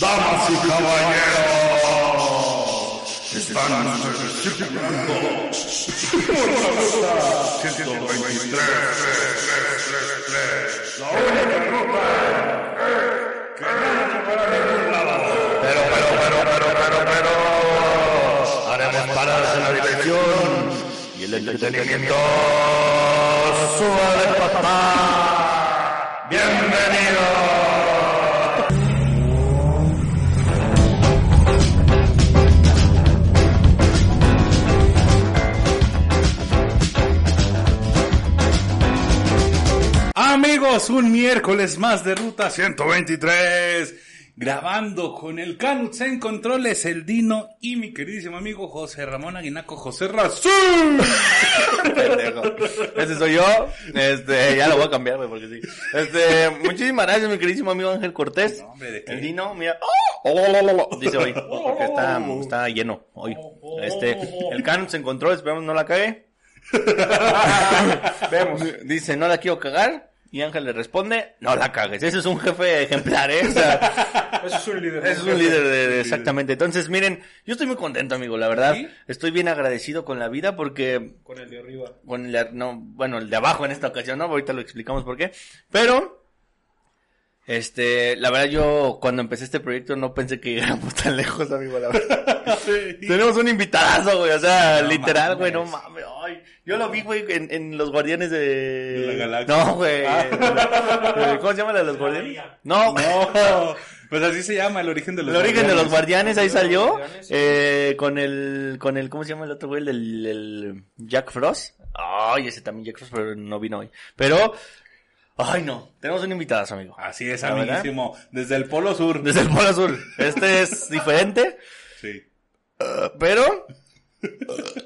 Damas y caballeros, están la ruta 123, la única ruta que no para ningún lado. Pero, pero, pero, pero, pero, pero, haremos paradas en la dirección y el entretenimiento suba de papá. Bienvenido. Un miércoles más de Ruta 123. Grabando con el Canuts en controles, el Dino y mi queridísimo amigo José Ramón Aguinaco, José Razul. Pendejo. Ese soy yo. Este, ya lo voy a cambiar, güey, porque sí. Este, muchísimas gracias, mi queridísimo amigo Ángel Cortés. No, hombre, ¿de qué? El Dino, mira. ¡Oh! Oh, oh, Dice hoy, porque está, está lleno hoy. Este, el Canuts se encontró, esperamos no la cague. Vemos. Dice, no la quiero cagar. Y Ángel le responde, no la cagues. Ese es un jefe ejemplar, ¿eh? O sea, Eso es un líder. ese es un líder de, de- exactamente. Entonces, miren, yo estoy muy contento, amigo, la verdad. ¿Sí? Estoy bien agradecido con la vida porque Con el de arriba. con el de, no, bueno, el de abajo en esta ocasión, ¿no? Ahorita lo explicamos por qué. Pero, este, la verdad yo cuando empecé este proyecto no pensé que llegáramos tan lejos, amigo, la verdad. Tenemos un invitadazo, güey, o sea, No literal, güey, no mames. ay. Yo lo vi, güey, en, en Los Guardianes de... De la Galaxia. No, güey. Eh, ¿Cómo se llama la de Los Guardianes? No, No, pues así se llama el origen de los el origen de los guardianes. ahí salió Guardianes, sí. eh, con el con el cómo se llama el otro güey el, del- el Jack Frost ay ese también Jack Frost pero no vino hoy pero ay no tenemos un invitado amigo Así es, amiguísimo. Desde el Polo Sur. desde el Polo Azul este es diferente Sí. uh, pero uh,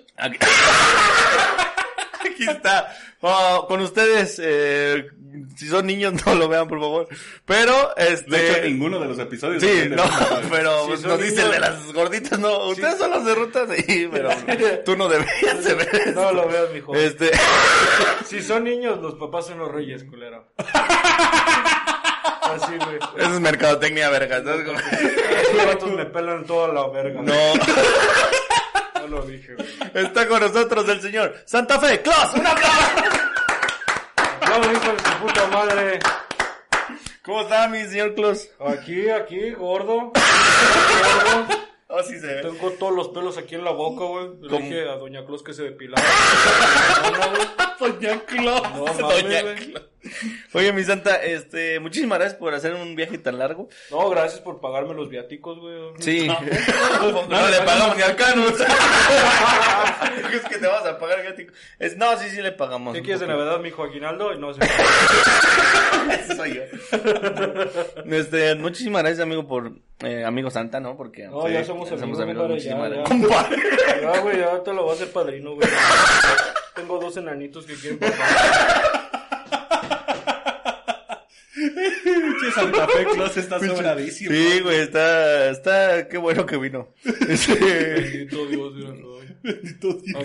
aquí, aquí está Oh, con ustedes eh, si son niños no lo vean por favor pero este De hecho, ninguno de los episodios. Sí, no, pero Si pues, nos dice el de las gorditas, no, ustedes son los de ruta, sí, pero tú no deberías de ver esto. No lo veas, mijo. Este, Si son niños, los papás son los reyes, culero. Así, güey. eso es mercadotecnia, verga, ¿sabes vatos me pelan toda la verga. No, No lo dije, güey. está con nosotros el señor Santa Fe, Claus, un aplauso. Vamos, hijo de su puta madre. ¿Cómo está mi señor Claus? Aquí, aquí, gordo. Oh, sí se ve. Tengo todos los pelos aquí en la boca, güey. Le ¿Cómo? dije a Doña Claus que se depilara. Doña Claus. No mames, Doña güey. Claus. Oye, mi Santa, este, muchísimas gracias por hacer un viaje tan largo. No, gracias por pagarme los viáticos, güey. Sí. No, le pagamos ni al Canus. es que te vas a pagar gático. Es, no, sí, sí le pagamos. ¿Qué quieres de. Navidad, mijo Aguinaldo? No sé. Ese soy yo. Este, muchísimas gracias, amigo, por, eh, amigo Santa, ¿no? Porque. No, ya somos amigos, compadre, muchísimas ya, gracias. ya. Compadre. Ya, güey, ya te lo voy a hacer padrino, güey. Tengo dos enanitos que quieren papá. Pinche Santa Fe Claus está sobradísimo. Sí, güey, está, está, qué bueno que vino. Bendito Dios, mira. Bendito Dios.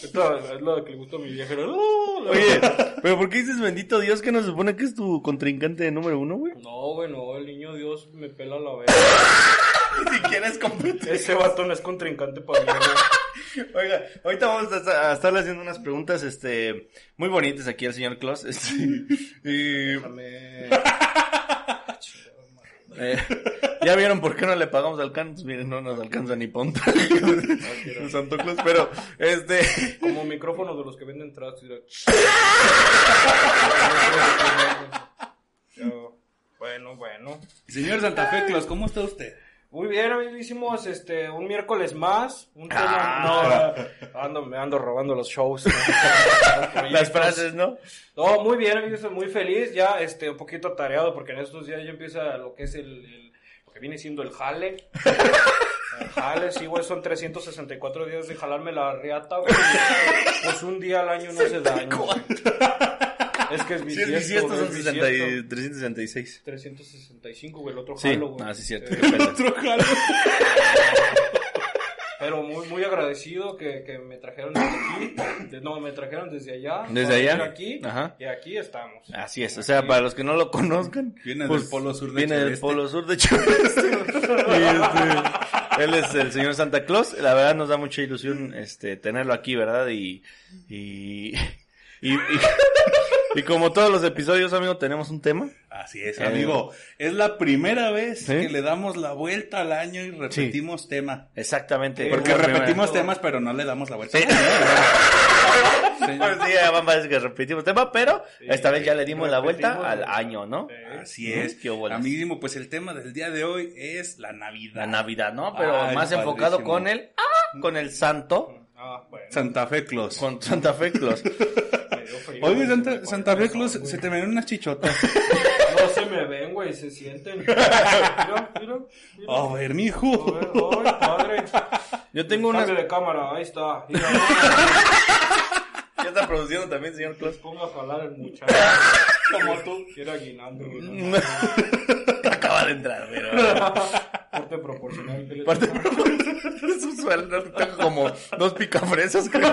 Aquí. Esta es la que le gusta a mi vieja. ¡Oh! la- Oye, pero ¿por qué dices bendito Dios que no se supone que es tu contrincante número uno, güey? No, güey, no, el niño Dios me pela la verga. Ni siquiera es competencia. Ese vato no es contrincante para mí, güey. Oiga, ahorita vamos a, a estarle haciendo unas preguntas, este, muy bonitas aquí al señor Claus, este, y, eh, ya vieron por qué no le pagamos al Cantos, miren, no nos alcanza ni ponta el Santo Claus, pero, este, Como micrófonos de los que venden trastos. Bueno, bueno. Señor Santa Fe Claus, ¿cómo está usted? Muy bien, amiguísimos, este, un miércoles más, un tema, Ah. no, ando, me ando robando los shows. las frases, ¿no? No, muy bien, amigos, muy feliz, ya, este, un poquito atareado, porque en estos días ya empieza lo que es el, el- lo que viene siendo el jale. El jale, sí, güey, son 364 días de jalarme la riata, güey. Pues un día al año no se daña. Es que es Si es bisiesto, bisiesto, son es 60 y- bisiesto. 366. 365, güey, el otro Sí, jalo, güey. ah, sí, cierto. Eh, pena. Otro jalo. Pero muy, muy agradecido que, que me trajeron desde aquí. de- no, me trajeron desde allá. Desde allá. Aquí. Ajá. Y aquí estamos. Así es, o sea, para los que no lo conozcan, Viene pues, del polo sur de viene del polo sur de Choreste. Y, este, él es el señor Santa Claus. La verdad nos da mucha ilusión este tenerlo aquí, ¿verdad? Y y y, y- y como todos los episodios, amigo, tenemos un tema. Así es, Eh, amigo. Es la primera vez ¿Sí? que le damos la vuelta al año y repetimos tema. Exactamente. Porque repetimos temas, pero no le damos la vuelta. Sí. al año. primera- Pues sí, ya van a decir que repetimos tema, pero esta vez ya le dimos la vuelta al año, ¿no? Sí. Así es. Qué. Amiguísimo, pues el tema del día de hoy es la Navidad. La Navidad, ¿no? Pero Ay, más enfocado con el ah, con el santo, Ah, bueno. Santa Fe Claus. con Santa Fe Claus. Oye, Santa, Santa Fe Claus, corazón, se te ven unas chichotas. No se me ven, güey, se sienten. Mira, mira. mira. A ver, A mijo. ver, ay, padre. Yo tengo una de cámara, ahí está. Mira, ya está produciendo también, señor Claus. ponga a jalar el muchacho. Como tú. Quiere aguinaldo, güey. no. Acaba de entrar, pero Corte proporcional. Aparte, toca. es un sueldo, tengo como dos picafresas, creo.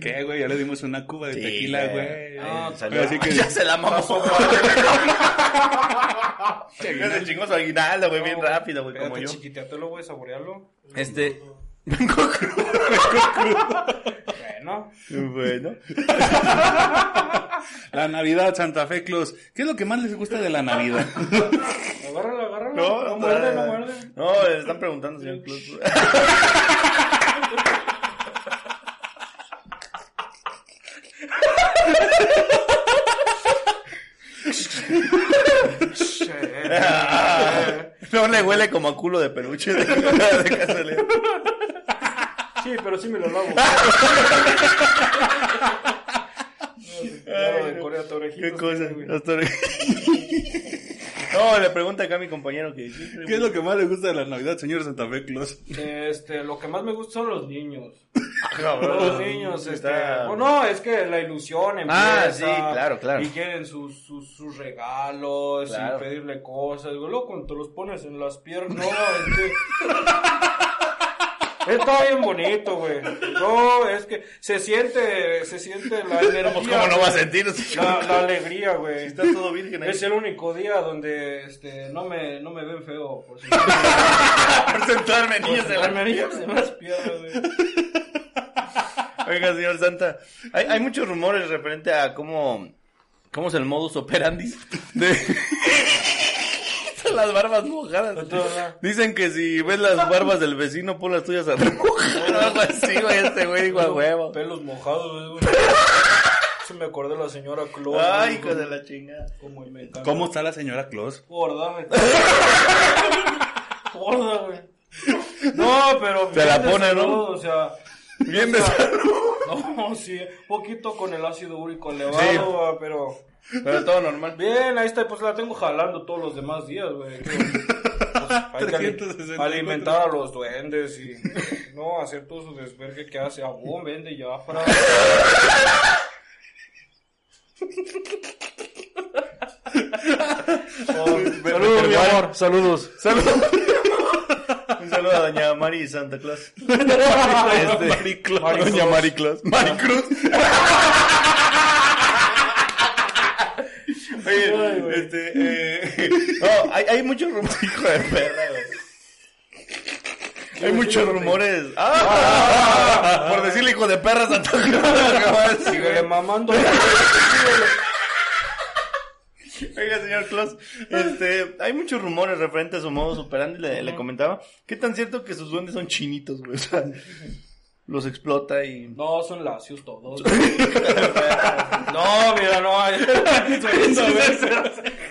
¿Qué, güey? Ya le dimos una cuba de Sí, tequila, güey. güey. Ah, Salió- Así que- ya se la mamó. Se chingó su aguinaldo, güey, bien rápido, güey, como yo. chiquiteatelo, güey, saborearlo. Este, Bueno. bueno. La Navidad, Santa Fe Claus. ¿Qué es lo que más les gusta de la Navidad? Agárralo, agárralo. No, muerde, no muerde. No, le están preguntando, señor Claus. No le huele como a culo de peluche de, de. Sí, pero sí me lo lavo. De Corea, Qué cosa. No, le pregunta acá a mi compañero que... ¿Qué es lo que más le gusta de la Navidad, señor Santa Fe Claus? Este, lo que más me gusta son los niños. Cabrón. Los niños, este. Está- Bueno, no, es que la ilusión empieza. Ah, sí, claro, claro. Y quieren sus, sus, sus regalos Claro. y pedirle cosas. Luego cuando te los pones en las piernas. No, es que. Está bien bonito, güey. No, es que se siente, se siente la energía. Pues, ¿Cómo no va a sentir? La, la alegría, güey. Está todo virgen ahí. Es el único día donde este, no, me, no me ven feo. Por si Por sentarme niños en la Armerías en las piernas, güey. Oiga, señor Santa, hay, hay muchos rumores referente a cómo, cómo es el modus operandi de las barbas mojadas. Dicen que si ves las barbas del vecino, pon las tuyas a remojar. Así, güey, este güey dijo a huevo. Pelos mojados, güey. Se me acordé de la señora Claus. Ay, güey, hijo de la chingada. Como. ¿Cómo está la señora Claus? Gorda, güey. Gorda, güey. No, pero. Se la pone, ¿no? O sea. Bien de o sea, salud. No, sí. Poquito con el ácido úrico elevado, Sí. pero. Pero todo normal. Bien, ahí está, pues la tengo jalando todos los demás días, güey. Pues, hay que ali- 364. alimentar a los duendes y no hacer todo su desvergue que hace. Abón, vende ya para. Saludos, mi amor. Saludos. Saludos. Un saludo a doña Mari Santa Claus. Este, Mariclus. Doña Mari Claus. Maricruz. Oye, Ay, güey. este, eh, no, hay, hay muchos rumores, hijo de perra. Hay muchos rumores. Ah, por decirle hijo de perra güey. mamando. Oiga, señor Claus, este, hay muchos rumores referentes a su modo superandi, le, le comentaba. ¿Qué tan cierto que sus duendes son chinitos, güey? O sea, los explota y... No, son lacios todos. No, mira, no. hay-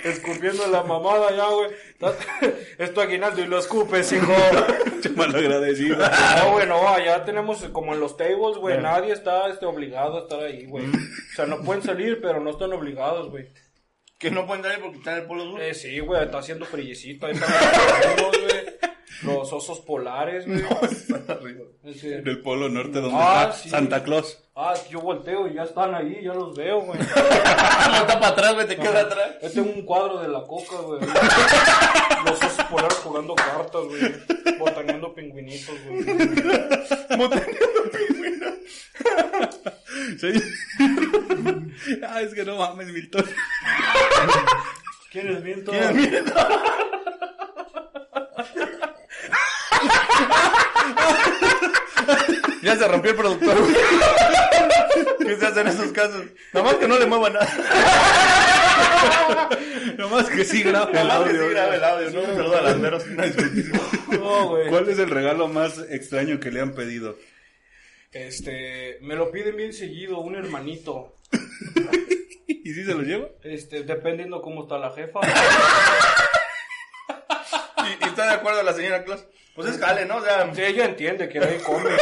Escupiendo la mamada ya, güey. Es tu aguinaldo y lo escupes, hijo. Mal agradecido. No, güey, no, allá tenemos como en los tables, güey. Nadie está este, obligado a estar ahí, güey. O sea, no pueden salir, pero no están obligados, güey. Que no pueden salir porque están en el polo sur. Eh, sí, güey, está haciendo frillecito. Ahí están los güey. Los osos polares, güey. Sí. Del Polo Norte, donde Ah, está sí. Santa Claus. Ah, yo volteo y ya están ahí, ya los veo, güey. No está para atrás, güey, te queda atrás. Yo tengo un cuadro de la coca, güey. Los osos polares jugando cartas, güey. Botaneando pingüinitos, güey. Sí. ah, es que no mames, Milton. ¿Quién es viento? Ya se rompió el productor. ¿Qué se hace en esos casos? Nomás que no le mueva nada. Nomás que sí graba el audio. sí grabe el audio, ¿no? Perdón, a. ¿Cuál es el regalo más extraño que le han pedido? Este, me lo piden bien seguido, un hermanito. ¿Y si se lo lleva? Este, dependiendo cómo está la jefa. ¿Y, y está de acuerdo la señora Claus? Pues es jale, ¿no? O sea, Sí, ella entiende que nadie come.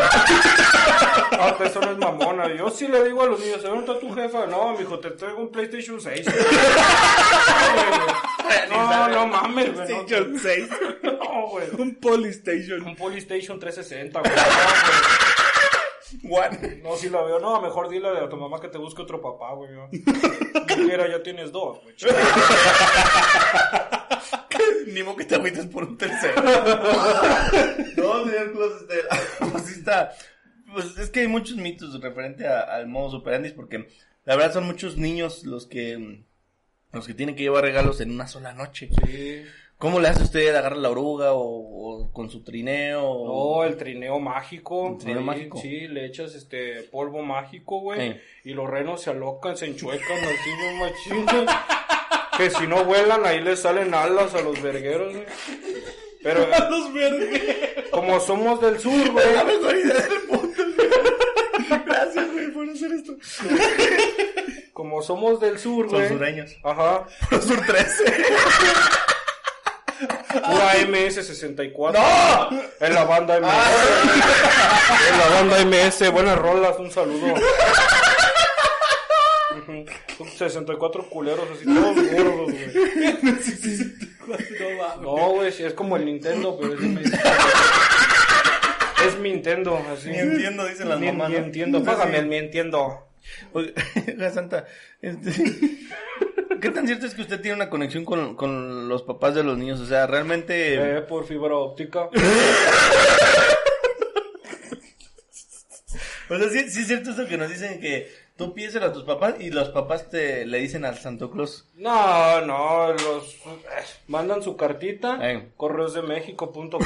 Ah, pues eso no es mamona. Yo sí le digo a los niños, ¿dónde está tu jefa? No, mijo, te traigo un PlayStation 6. No, no mames, güey. PlayStation 6. no, güey. Un Polystation. Un Polystation 360, güey. No, güey. One. No, si la veo, no, mejor dile a tu mamá que te busque otro papá, güey. ¿no? Quiera, ya tienes dos, güey. Ni modo que te agüites por un tercero. no, señor Claus, este, pues sí está. Pues es que hay muchos mitos referente a- al modo superandis porque la verdad son muchos niños los que los que tienen que llevar regalos en una sola noche. Sí. ¿Cómo le hace usted agarrar la oruga o, o con su trineo? No, o- el trineo mágico. ¿El trineo Ahí, mágico? Sí, le echas este polvo mágico, güey. Sí. Y los renos se alocan, se enchuecan así, bien machín. Que si no vuelan, ahí les salen alas a los vergueros, güey. Pero Los verdes. como somos del sur, güey. La mejor idea del mundo. Gracias, güey, por hacer esto. Como somos del sur, Son güey. sureños. Ajá. Por sur 13. Pura MS64. ¡No! En la banda MS. En la banda MS. Buenas rolas, un saludo. Ujú. Son 64 culeros así, todos gordos, güey. No güey, sí, es como el Nintendo, pero es MS. Es mi Nintendo, así. Ni entiendo, dicen las Ni, mamás. entiendo. Págame el mi entiendo. Oiga, Santa, este, ¿qué tan cierto es que usted tiene una conexión con, con los papás de los niños? O sea, realmente... Eh, por fibra óptica. O sea, sí, sí es cierto eso que nos dicen que tú pides a tus papás y los papás te le dicen al Santo Claus. No, no, los eh, mandan su cartita, Ey. correosdemexico.com.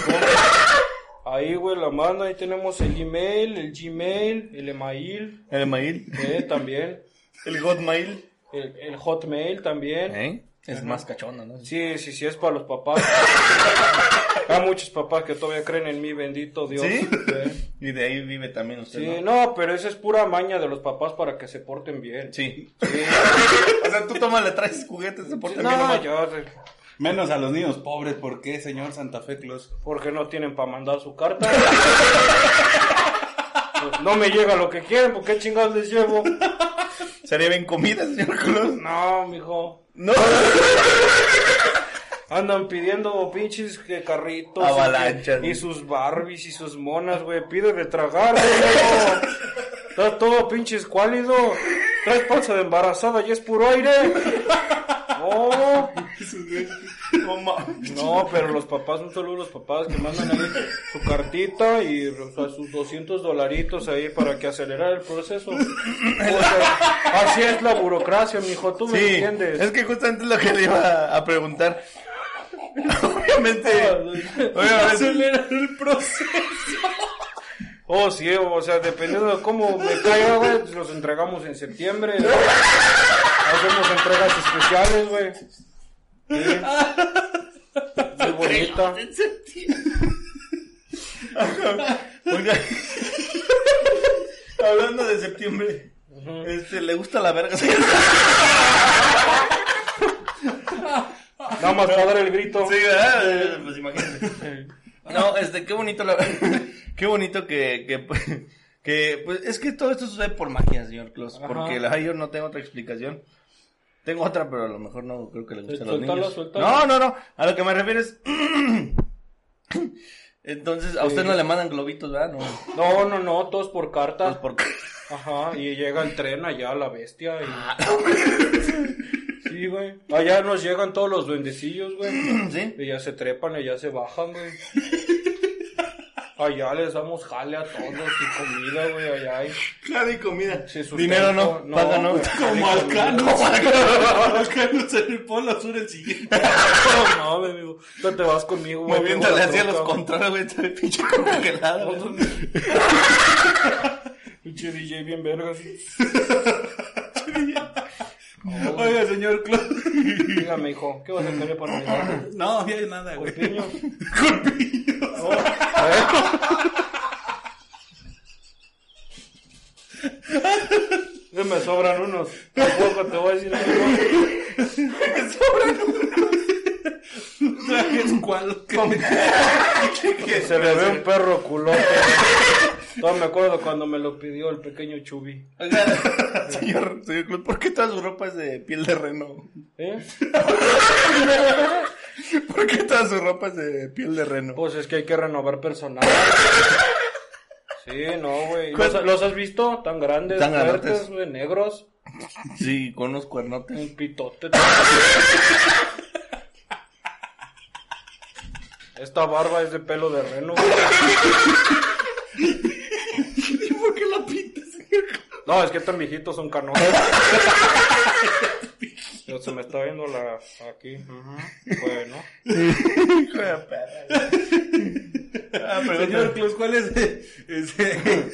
Ahí, güey, la mandan, ahí tenemos el email, el Gmail, el email, El mail, eh, también, el hotmail. El, el hotmail también. ¿Eh? Es más cachona, ¿no? Sí, sí, sí, es para los papás. Hay muchos papás que todavía creen en mí, bendito Dios. ¿Sí? Eh. Y de ahí vive también usted, Sí, ¿no? no, pero esa es pura maña de los papás para que se porten bien. Sí. Sí. o sea, tú tomas, le traes juguetes, se portan bien No, yo, Menos a los niños pobres, ¿por qué, señor Santa Fe Claus? porque no tienen para mandar su carta. Pues no me llega lo que quieren, ¿por qué chingados les llevo? Sería bien comida, señor Claus. No, mijo. No. Andan pidiendo pinches que carritos. Avalanchas, Y, sus Barbies y sus monas, güey. Pide de tragar, güey. Está todo pinche escuálido. Traes panza de embarazada y es puro aire. No, No pero los papás, un saludo a los papás que mandan ahí su cartita y o sea, sus 200 dolaritos ahí para que acelerar el proceso. O sea, así es la burocracia, mijo, tú me Sí, entiendes. es que justamente es lo que le iba a preguntar. Obviamente, obviamente, acelerar el proceso. Oh, sí, o sea, dependiendo de cómo me caiga, güey, pues los entregamos en septiembre. Hacemos entregas especiales, güey. Sí. Muy bonita. Oiga, hablando de septiembre, este, ¿le gusta la verga? Sí, Nada más para dar el grito. ¿verdad? Eh, Pues imagínate. No, este, qué bonito la qué bonito que, que, que, pues, es que todo esto sucede por magia, señor Claus, Ajá. porque la yo no tengo otra explicación. Tengo otra, pero a lo mejor no creo que le guste a los Suéltalo, niños. suéltalo. No, no, no, a lo que me refiero es Entonces, a usted no le mandan globitos, ¿verdad? No. No, no, no, todos por carta. Pues por... Ajá, y llega el tren allá, la bestia. Y... Ah. Sí, güey. Allá nos llegan todos los duendecillos, güey. ¿Sí? Y ya se trepan y ya se bajan, güey. Allá les damos jale a todos y comida, güey, allá hay. Claro, y comida. Sí. Dinero no, No, paga no. güey. Como al. Como al Canuts en el Polo Sur el siguiente. No, mames, amigo. Tú te vas conmigo, güey. Moviéndole Tengo la así a los güey, el pinche congelado. güey. Pinche DJ bien verga, así. Oiga, señor Claus. Dígame, hijo, ¿qué vas a querer para Navidad? No, ya hay nada, güey. ¿Corpiño? Corpiños. Ya me sobran unos. Tampoco te voy a decir algo. ¿Trajes cuál? Que se le ve un perro culote. No me acuerdo cuando me lo pidió el pequeño Chubi. Señor, señor ¿por qué todas sus ropas de piel de reno? ¿Eh? ¿Por qué todas sus ropas de piel de reno? Pues es que hay que renovar personal. Sí, no, güey. ¿Cuál- ¿Los, los has visto? Tan grandes, Tan fuertes, güey, negros. Sí, con unos cuernotes. Un pitote. Esta barba es de pelo de reno, güey. ¿Y por qué la pintas? No, es que tan viejitos son canones. Pero se me está viendo la aquí. Ujú. Bueno. Hijo de perra. Ah, Señor Claus, ¿cuál es ese-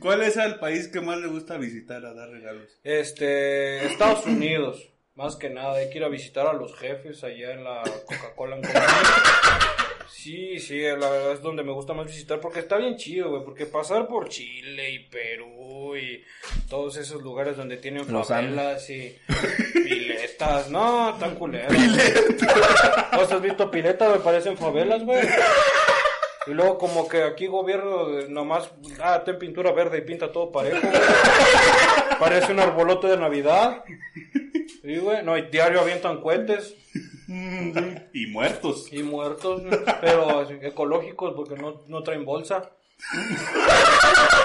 ¿Cuál es el país que más le gusta visitar a dar regalos? Este, Estados Unidos, más que nada, hay que ir a visitar a los jefes allá en la Coca-Cola. Sí, sí, la verdad es donde me gusta más visitar porque está bien chido, güey, porque pasar por Chile y Perú y todos esos lugares donde tienen favelas y piletas, no, tan culeros. ¿Vos has visto piletas? Me parecen favelas, güey. Y luego como que aquí gobierno nomás, ah, ten pintura verde y pinta todo parejo. güey. Parece un arbolote de Navidad. Sí, güey. No, y diario avientan cohetes Y muertos. y muertos, pero ecológicos porque no, no traen bolsa.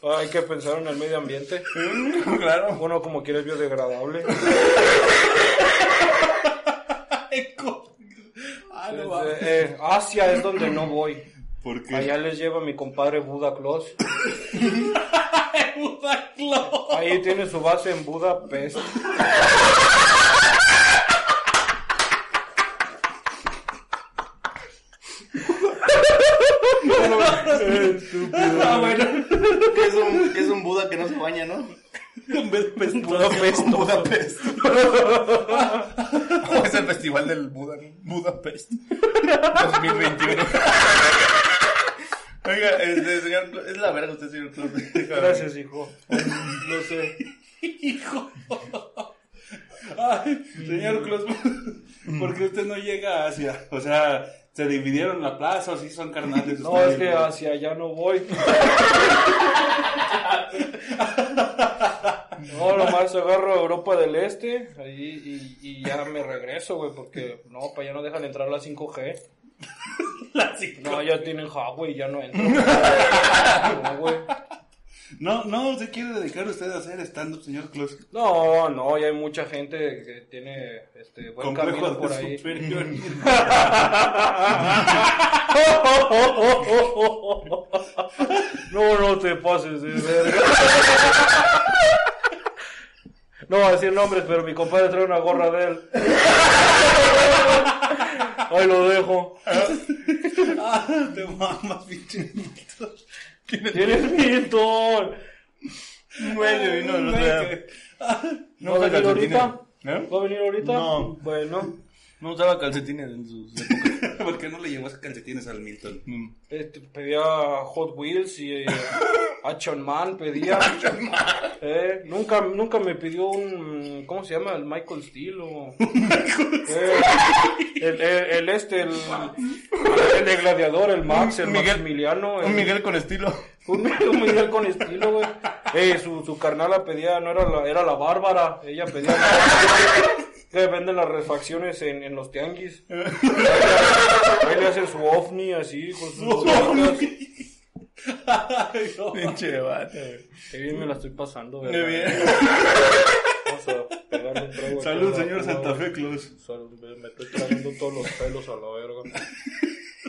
Hay que pensar en el medio ambiente. Claro. Uno como quiere es biodegradable. Ah, eh, Asia es donde no voy. ¿Por qué? Allá les lleva mi compadre Buda Claus. Ahí tiene su base en Budapest. Ah, bueno. Que es, un, es un Buda que no se baña, ¿no? Budapest. Budapest. ¿Cómo es el festival del Buda? Budapest. 2021. Oiga, este, señor, es la verga usted, señor Claus. Gracias, hijo. No sé. Hijo. Ay, señor Claus, ¿por qué usted no llega a Asia? O sea, ¿se dividieron la plaza o sí son carnales? No, es que hacia allá no voy. No, nomás agarro a Europa del Este ahí, y, y ya me regreso, güey, porque no, para allá no dejan entrar la 5G. La cinco. No, ya tienen Huawei, ya no entro. No. No, no, se quiere dedicar usted a hacer stand-up, señor Claus. No, no, ya hay mucha gente que tiene este buen Complejo camino por ahí. No, no te pases de verga. No voy a decir nombres, pero mi compadre trae una gorra de él. Ahí lo dejo. Ah, te mamas, pinche. ¿Tienes Milton? Un güey que vino el otro día. ¿No va a venir ahorita? ¿Eh? ¿Va a venir ahorita? No. Bueno, No usaba calcetines en sus épocas. ¿Por qué no le llevas calcetines al Milton? Mm. este, pedía Hot Wheels y eh, Action Man pedía. Eh, nunca, nunca me pidió un, ¿cómo se llama? El Michael Steel o... Eh, el, el, el este, el, el de Gladiador, el Max, el Miguel- Maximiliano. el- Un Miguel con estilo. Un Miguel, un Miguel con estilo, güey. Eh, su, su carnala pedía, no era la, era la Bárbara. Ella pedía. Que venden las refacciones en, en los tianguis. Ahí le hacen su ovni así, con sus. Ay, no. Pinche vato, güey. Qué bien me la estoy pasando, Qué ¿verdad? bien. Vamos a pegarle un trago. Salud, señor Santa. Fe. Salud, me estoy trayendo todos los pelos a la verga.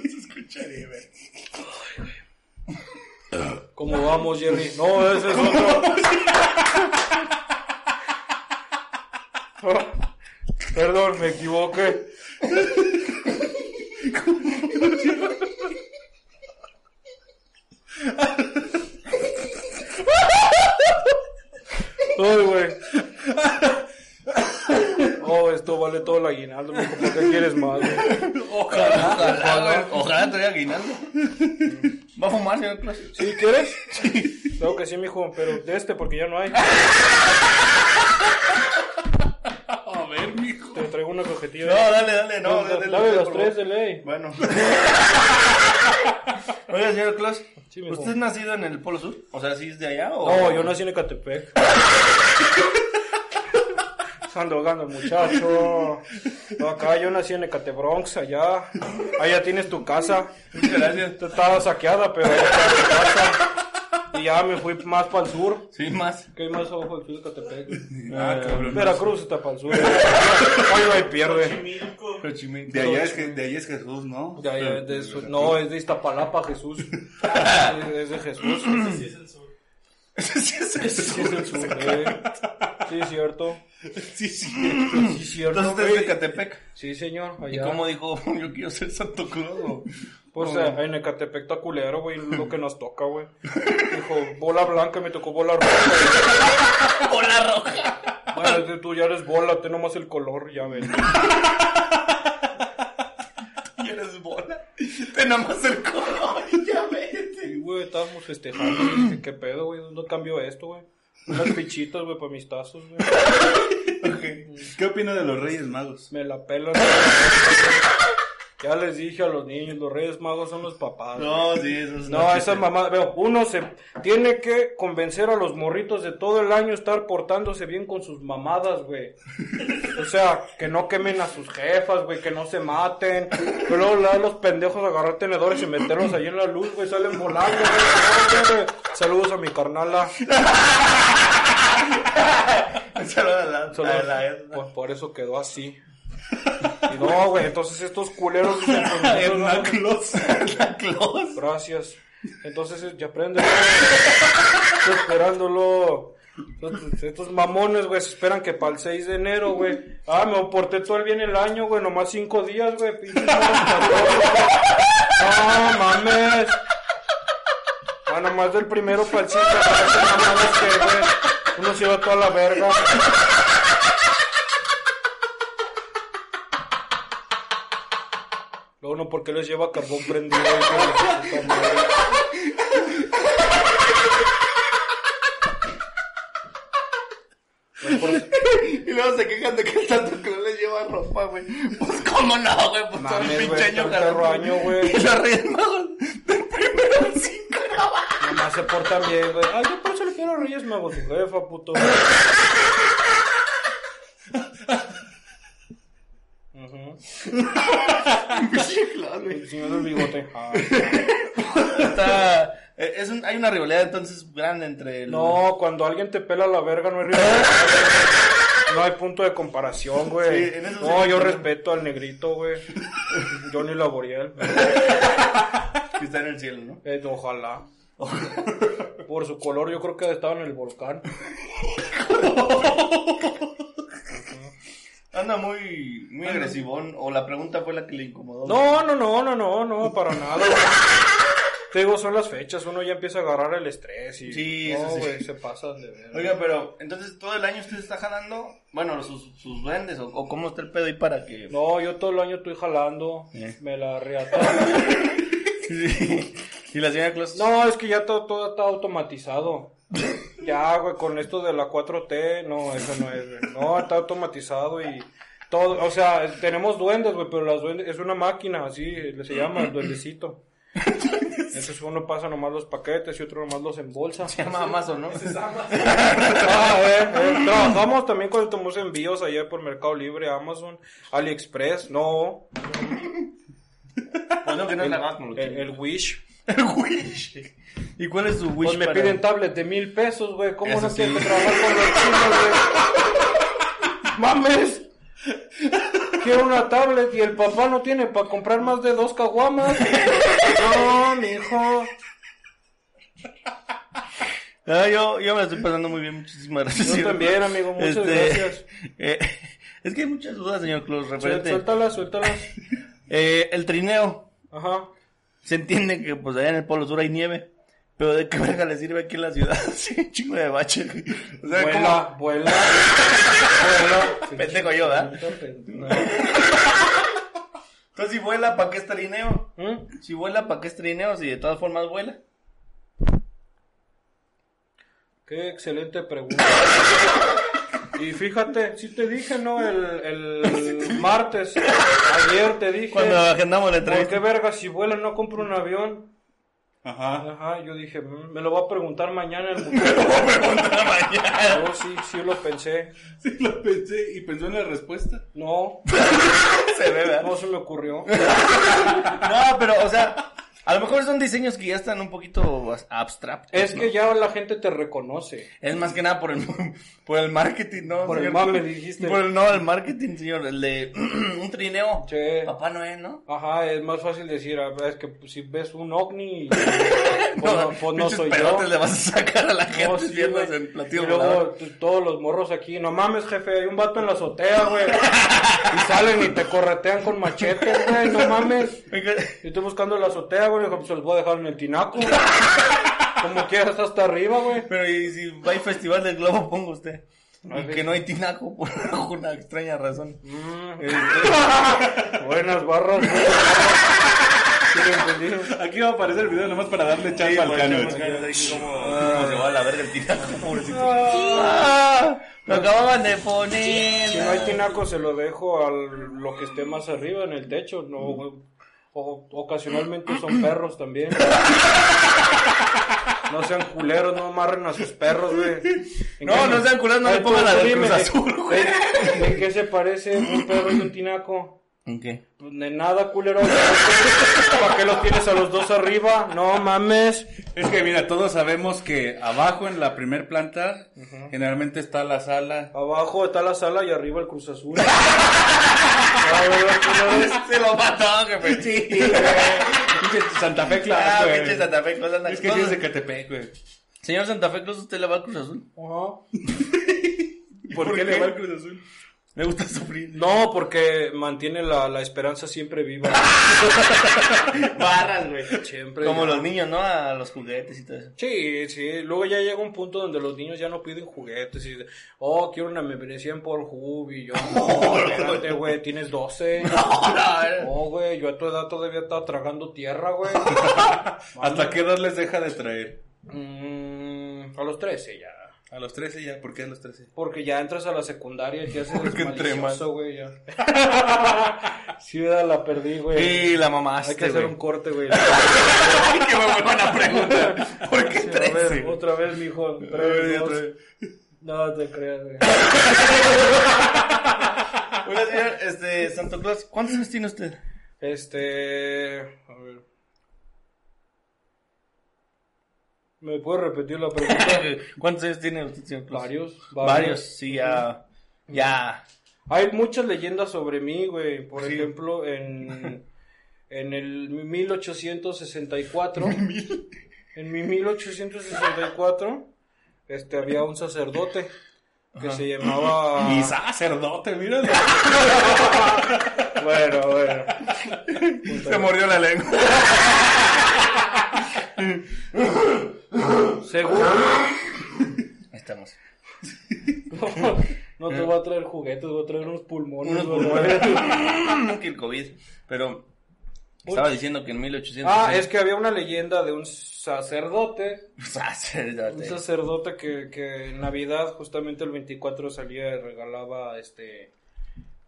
Se escucharía, güey. ¿Cómo vamos, Jerry? No, ese es otro. Perdón, me equivoqué. Ay, güey. Oh, esto vale todo el aguinaldo, mijo. ¿Por qué quieres más, güey? Ojalá, ojalá, güey. Ojalá traiga aguinaldo. ¿Va a fumar, señor Claus? ¿Sí quieres? Sí. Claro que sí, mijo, pero de este porque ya no hay. A ver, mijo. Te traigo una cajetilla. No, dale, dale, no. Dale, dale, las por tres de ley. Bueno. Oiga, señor Claus, Sí. ¿usted es nacido en el Polo Sur? O sea, ¿sí es de allá o...? No, yo nací en Ecatepec. Ando gando, muchacho. No, acá yo nací en Ecatebronx, allá. Allá tienes tu casa. Muchas gracias. Esta Estaba saqueada, pero allá está tu casa. Y ya me fui más para el sur. Sí, más. ¿Qué hay más abajo del sur de Ecatepec? Ah, Eh, cabrón. Veracruz está para el sur. Ahí va y pierde. Xochimilco. De allá es, que, de allí es Jesús, ¿no? Ya, ya, de su- no, es de Iztapalapa, Jesús. Es, es de Jesús. sí es el sur. Sí es el Sí, es eh. Sí, cierto. Sí, cierto. Entonces usted es de Catepec. Sí, señor. ¿Y Allá. cómo dijo, yo quiero ser Santo Claus? Pues eh, en Ecatepec está culero, güey, lo que nos toca, güey. Dijo, bola blanca, me tocó bola roja. Hola, roja. Bueno, tú ya eres bola, ten nomás el color, ya ves. ¿Quieres bola? Ten nada más el color, ya vete. Güey, estábamos festejando, dije, ¿qué pedo, güey? ¿Dónde cambió esto, güey? Unas fichitas, güey, para mis tazos, güey. ¿Qué opina de los Reyes Magos? Me la pelan. Ya les dije a los niños, los Reyes Magos son los papás. güey. No, sí, eso es No, esa mamá, veo, uno se tiene que convencer a los morritos de todo el año estar portándose bien con sus mamadas, güey. O sea, que no quemen a sus jefas, güey, que no se maten. Que luego le dan los pendejos a agarrar tenedores y meterlos ahí en la luz, güey, salen volando, güey. Saludos a mi carnala. Saludos a la, Saludos. a la- Pues por eso quedó así. Y no, güey, entonces estos culeros la Claus. Gracias. Entonces ya prende. Estoy esperándolo. Entonces, estos mamones, güey, se esperan que para el 6 de enero, güey. Ah, me porté todo el bien el año, güey, nomás 5 días, güey. No mames. Ah, nomás del primero para el 5. mamadas que, güey, uno se va toda la verga. Luego no, porque les lleva carbón prendido. Y luego se quejan de que el Santo Claus les lleva ropa, güey. Pues cómo no, güey, pues todo el Mames, pinche año año, güey. Y los Reyes Magos del primero al cinco, no va. Nomás se portan bien, güey. Ay, yo por eso le quiero Reyes Magos, jefa, puto. Pinche Claus, güey. El señor del bigote. Está, eh, es un, hay una rivalidad entonces grande entre el... No, cuando alguien te pela la verga no hay rivalidad. No hay punto de comparación, güey. Sí, no, sí. yo respeto al negrito, güey. Johnny Laboriel. que está en el cielo, ¿no? Eh, ojalá. Por su color, yo creo que estaba en el volcán. Anda muy, muy agresivón, o la pregunta fue la que le incomodó. No, no, no, no, no, no, para nada. Te digo, son las fechas, uno ya empieza a agarrar el estrés y... Sí, no, eso sí. se pasan de ver. Oiga, pero entonces todo el año usted está jalando, bueno, sus, sus duendes, o, o cómo está el pedo ahí para que... No, yo todo el año estoy jalando, Eh. me la reata. y la señora Claus... No, es que ya todo, todo está automatizado. Ya, güey, con esto de la 4T, no, eso no es, güey. No, está automatizado y todo, o sea, tenemos duendes, güey, pero las duendes, es una máquina, así, se llama, el duendecito. Entonces uno pasa nomás los paquetes y otro nomás los embolsa. Se llama Amazon, ¿no? Ah, eh, eh, trabajamos también con tomos envíos allá por Mercado Libre, Amazon, AliExpress, no, Bueno, que no es la más como lo el, que- el Wish. El Wish. ¿Y cuál es su Wish Pues me para- piden tablet de mil pesos, güey. ¿Cómo Eso no sí. trabajar con los chinos, güey? ¡Mames! Quiero una tablet y el papá no tiene para comprar más de dos caguamas. No, mijo. Yo, yo me la estoy pasando muy bien, muchísimas gracias. Yo también, amigo, muchas gracias. eh, es que hay muchas dudas, señor Claus, referente. Suéltalas, suéltalas. Eh, el trineo. Ajá. Se entiende que pues allá en el Polo Sur hay nieve. Pero de qué verga le sirve aquí en la ciudad. Sí, chingo de bache. O sea, Vuela, como... vuela. Vuela. Pendejo yo, ¿verdad? No. Entonces si vuela, ¿para qué es trineo? ¿Mm? Si vuela, ¿para qué es trineo? Si de todas formas vuela. Qué excelente pregunta. Y fíjate, sí te dije, ¿no? El, el martes, ayer te dije. Cuando agendamos la ¿Por entrevista. qué verga si vuela no compro un avión? Ajá. Ajá, yo dije, "Mm, me lo voy a preguntar mañana el muchacho. mañana. Yo sí, sí lo pensé. Sí, lo pensé y pensó en la respuesta. No, Se ve, ¿verdad? no se me ocurrió. No, pero, o sea, a lo mejor son diseños que ya están un poquito abstractos. Es ¿no? que ya la gente te reconoce. Es más que nada por el, por el marketing, ¿no? Por el señor? mame, dijiste. Por el, no, el marketing, señor. El de un trineo. Sí. Papá Noel, ¿no? Ajá, es más fácil decir, a ver, es que si ves un ovni, pues no, pues no pinches soy yo. le vas a sacar a la gente No, sí, viendo güey. en platillo Y luego todos los morros aquí, no mames, jefe, hay un vato en la azotea, güey. y salen y te corretean con machetes, güey, no mames. Yo estoy buscando la azotea, güey, dijo, pues se los voy a dejar en el tinaco. Como quieras hasta arriba, güey. Pero y si va al festival del globo, ponga usted. Y que no hay tinaco por alguna extraña razón. Mm, Este, buenas barras, lo entendí. Aquí va a aparecer el video nomás para darle chamba al de ver cómo, cómo se va a la verga el tinaco, pobrecito. Ah, lo acababan de poner. Si no hay tinaco, se lo dejo a lo que esté más arriba en el techo. No. O- ocasionalmente son perros también. No sean culeros, no amarren a sus perros, güey. ¿En No, qué- no sean culeros, no le pongan la Cruz ¿en- Azul, güey. ¿En, en qué se parece un perro y un tinaco? ¿En qué? Pues de nada, culero. ¿Para qué los tienes a los dos arriba? No mames. Es que mira, todos sabemos que abajo en la primer planta generalmente está la sala. Abajo está la sala y arriba el Cruz Azul. Ah. Se lo mató, jefe. Sí, Pinche Santa Fe, Ah, claro, güey. pinche Santa Fe Cruz anda Es que sí es de Catepec, güey. Señor Santa Fe Cruz, ¿usted le va al Cruz Azul? Ajá. ¿Por, qué, le va el Cruz Azul? Le gusta sufrir. No, porque mantiene la, la esperanza siempre viva. Barras, güey. Siempre. Como ya. los niños, ¿no? A los juguetes y todo eso. Sí, sí. Luego ya llega un punto donde los niños ya no piden juguetes y oh, quiero una membresía en Pornhub y yo, no, espérate, güey, tienes 12. No, güey, yo a tu edad todavía estaba tragando tierra, güey. ¿Hasta qué edad les deja de traer? Mm, a los 13 ya. A los 13 ya, ¿por qué a los 13? Porque ya entras a la secundaria y te haces Porque entré güey, ya. ya la perdí, güey. Sí, la mamá. Hay que hacer un corte, güey. que me vuelvan a preguntar. ¿Por qué Sí, a ver, 13? otra vez, mijo. Tres, otra dos. vez. No te creas, güey. Oiga, señor, este, Santo Claus, ¿cuántos años tiene usted? Este. A ver. ¿Me puede repetir la pregunta? ¿Cuántos años tiene usted, señor Claus? Varios. Varios, sí, ya. Ya. Hay muchas leyendas sobre mí, güey. Por Sí. ejemplo, en. En el 1864. en mi 1864. Este, había un sacerdote. Que se llamaba. Y sacerdote, míralo. Bueno, bueno. Se mordió la lengua. Ahí estamos. No te voy a traer juguetes, voy a traer unos pulmones. Unos pulmones. que el COVID. Pero estaba diciendo que en 1800. Ah, es que había una leyenda de un sacerdote. Un Sacerdote. sacerdote que, que en Navidad, justamente el 24, salía y regalaba este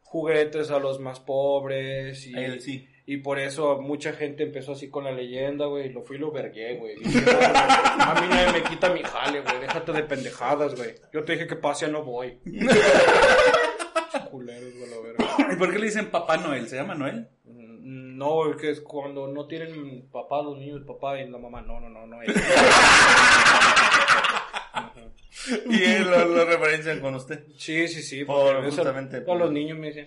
juguetes a los más pobres y, Él sí. Y por eso mucha gente empezó así con la leyenda, güey. Lo fui y lo vergué, güey. Y dije, "No, güey, A mí nadie me quita mi jale, güey. Déjate de pendejadas, güey. Yo te dije que pase, no voy. Culeros, güey, la verga. ¿Y por qué le dicen Papá Noel? ¿Se llama Noel? Mm, No, es que es cuando no tienen papá los niños, papá y la mamá. No, no, no, no. es. Y él lo, lo referencian con usted. Sí, sí, sí. Por- justamente Todos por- los niños me dicen.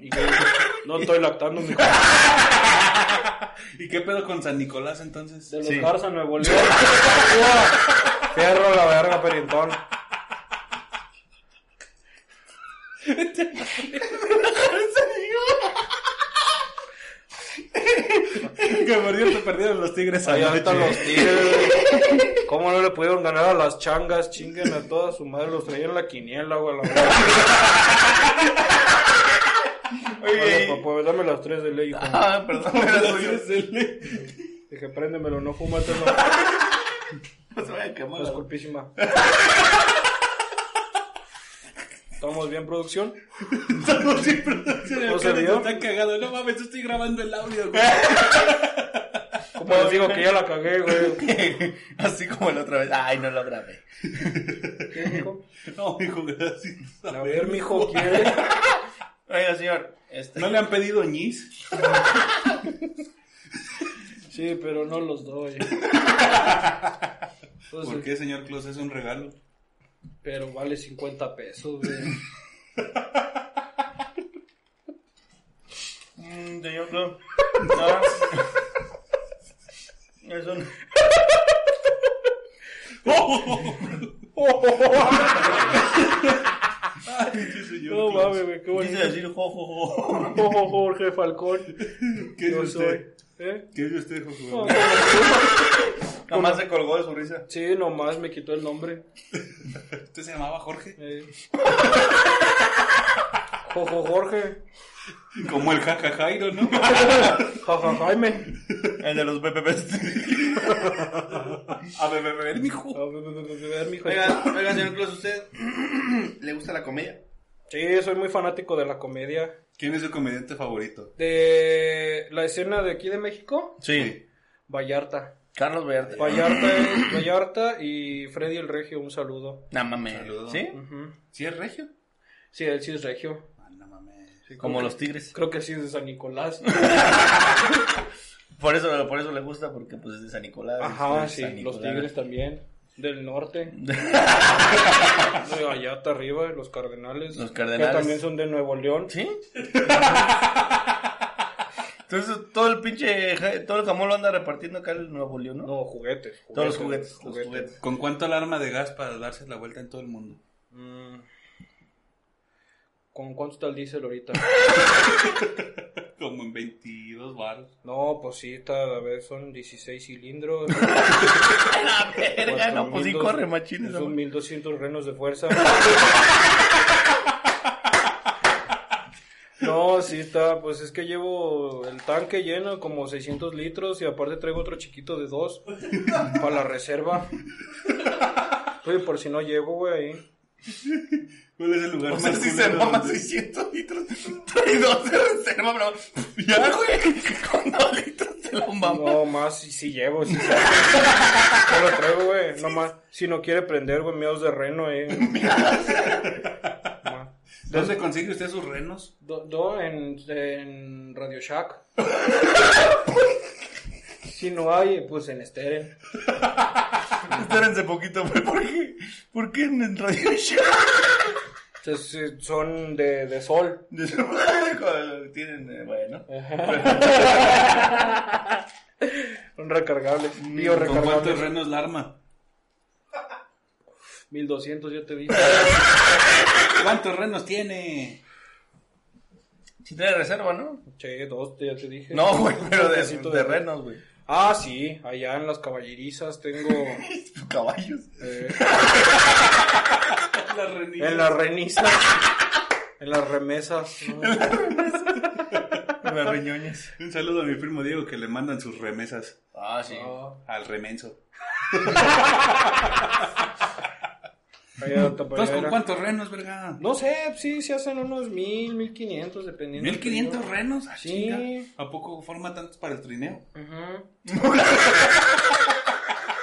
Y yo digo, no estoy lactando, mijo. ¿Y qué pedo con San Nicolás entonces? De los Sí. Garza, Nuevo León. Fierro la verga, Perintón. que por cierto perdieron los tigres Ahí anoche. están los tigres. ¿Cómo no le pudieron ganar a las changas? Chinguen a toda su madre. Los traían la quiniela, güey. La. Oye, Oye, papá, dame las tres de ley, hijo. ah, perdón, era suyo. Dije, préndemelo, no fúmatelo. No se vaya a quemar. Disculpísima. ¿Estamos bien, producción? Estamos siempre en el ¿No se vio? Está cagado. No mames, estoy grabando el audio, güey. ¿Cómo les digo que ya la cagué, güey? Así como la otra vez. Ay, no lo grabé. ¿Qué, mijo? No, hijo, gracias. A ver, mijo, ¿quiere? Oiga, señor. Este... ¿No le han pedido ñis? Sí, pero no los doy. Entonces, ¿Por qué, señor Claus? Es un regalo. Pero vale 50 pesos, güey. Mm, señor, no. No. Es un... No mames, güey, qué Quise bonito. decir jo, jo, jo. Jorge Falcón. ¿Qué es Yo usted? soy. ¿Eh? ¿Qué es usted, Josué? No, Jamás se colgó de su risa. Sí, nomás me quitó el nombre. ¿Usted se llamaba Jorge? Eh. Jojo Jorge. Como el jaja Jairo, ¿no? Jaja Jaime. El de los PPPs. A ver, mijo. A ver, mijo. Oiga, oiga, señor Claus, ¿usted le gusta la comedia? Sí, soy muy fanático de la comedia. ¿Quién es su comediante favorito? De la escena de aquí de México, Sí. Vallarta. Carlos Vallarta. Vallarta, es- Vallarta y Freddy el Regio, un saludo. No mames. Saludos. ¿Sí? ¿Sí es regio? Sí, él sí es regio. Ah, no mames. Sí, Como los tigres. Creo que sí es de San Nicolás. Por eso, por eso le gusta, porque pues es de San Nicolás. Ajá, sí, los tigres también. Del norte. De Vallarta arriba, los cardenales. Los Cardenales. Que también son de Nuevo León. ¿Sí? Entonces todo el pinche, todo el jamón lo anda repartiendo acá en Nuevo León, ¿no? No, juguetes. Todos los juguetes, los juguetes. ¿Con cuánto alarma de gas para darse la vuelta en todo el mundo? Mm. ¿Con cuánto está el diésel ahorita? Como en 22 baros. No, pues sí, está, a ver, son 16 cilindros. La verga, no, pues sí 4.200, corre machín esa Son madre. 1200 renos de fuerza. No, sí está, pues es que llevo el tanque lleno, como 600 litros, y aparte traigo otro chiquito de dos para la reserva. Oye, por si no llevo, güey, ahí. ¿Cuál es el lugar O sea, más si se mama donde- 600 litros, trae dos de reserva, pero ya, güey, con dos litros se lo mama. No, más, sí, sí llevo, sí. Yo lo traigo, güey, no más. Si no quiere prender, güey, miedos de reno, eh. ¿Dónde consigue usted sus renos? Do, do en, en Radio Shack. si no hay, pues en Steren. Espérense poquito, güey, ¿por qué? ¿Por qué en Radio Shack? Son de, de sol. Tienen, eh, bueno. Son recargables. ¿Con Biorecargables. cuántos renos la arma? 1200, ya te dije. ¿Cuántos renos tiene? Si trae reserva, ¿no? Che, dos, ya te dije. No, güey, pero de, de renos, güey. Ah, sí, allá en las caballerizas tengo. Caballos. eh, La renilla. en las renisas. En las remesas. ¿no? Las riñones. Un saludo a mi primo Diego que le mandan sus remesas Ah, sí. Al remenso. ¿Entonces con cuántos renos, verga? No sé, sí, se hacen unos mil, mil quinientos, dependiendo. 1500 periodo. renos, ah, Sí. chinga. ¿A poco forma tantos para el trineo?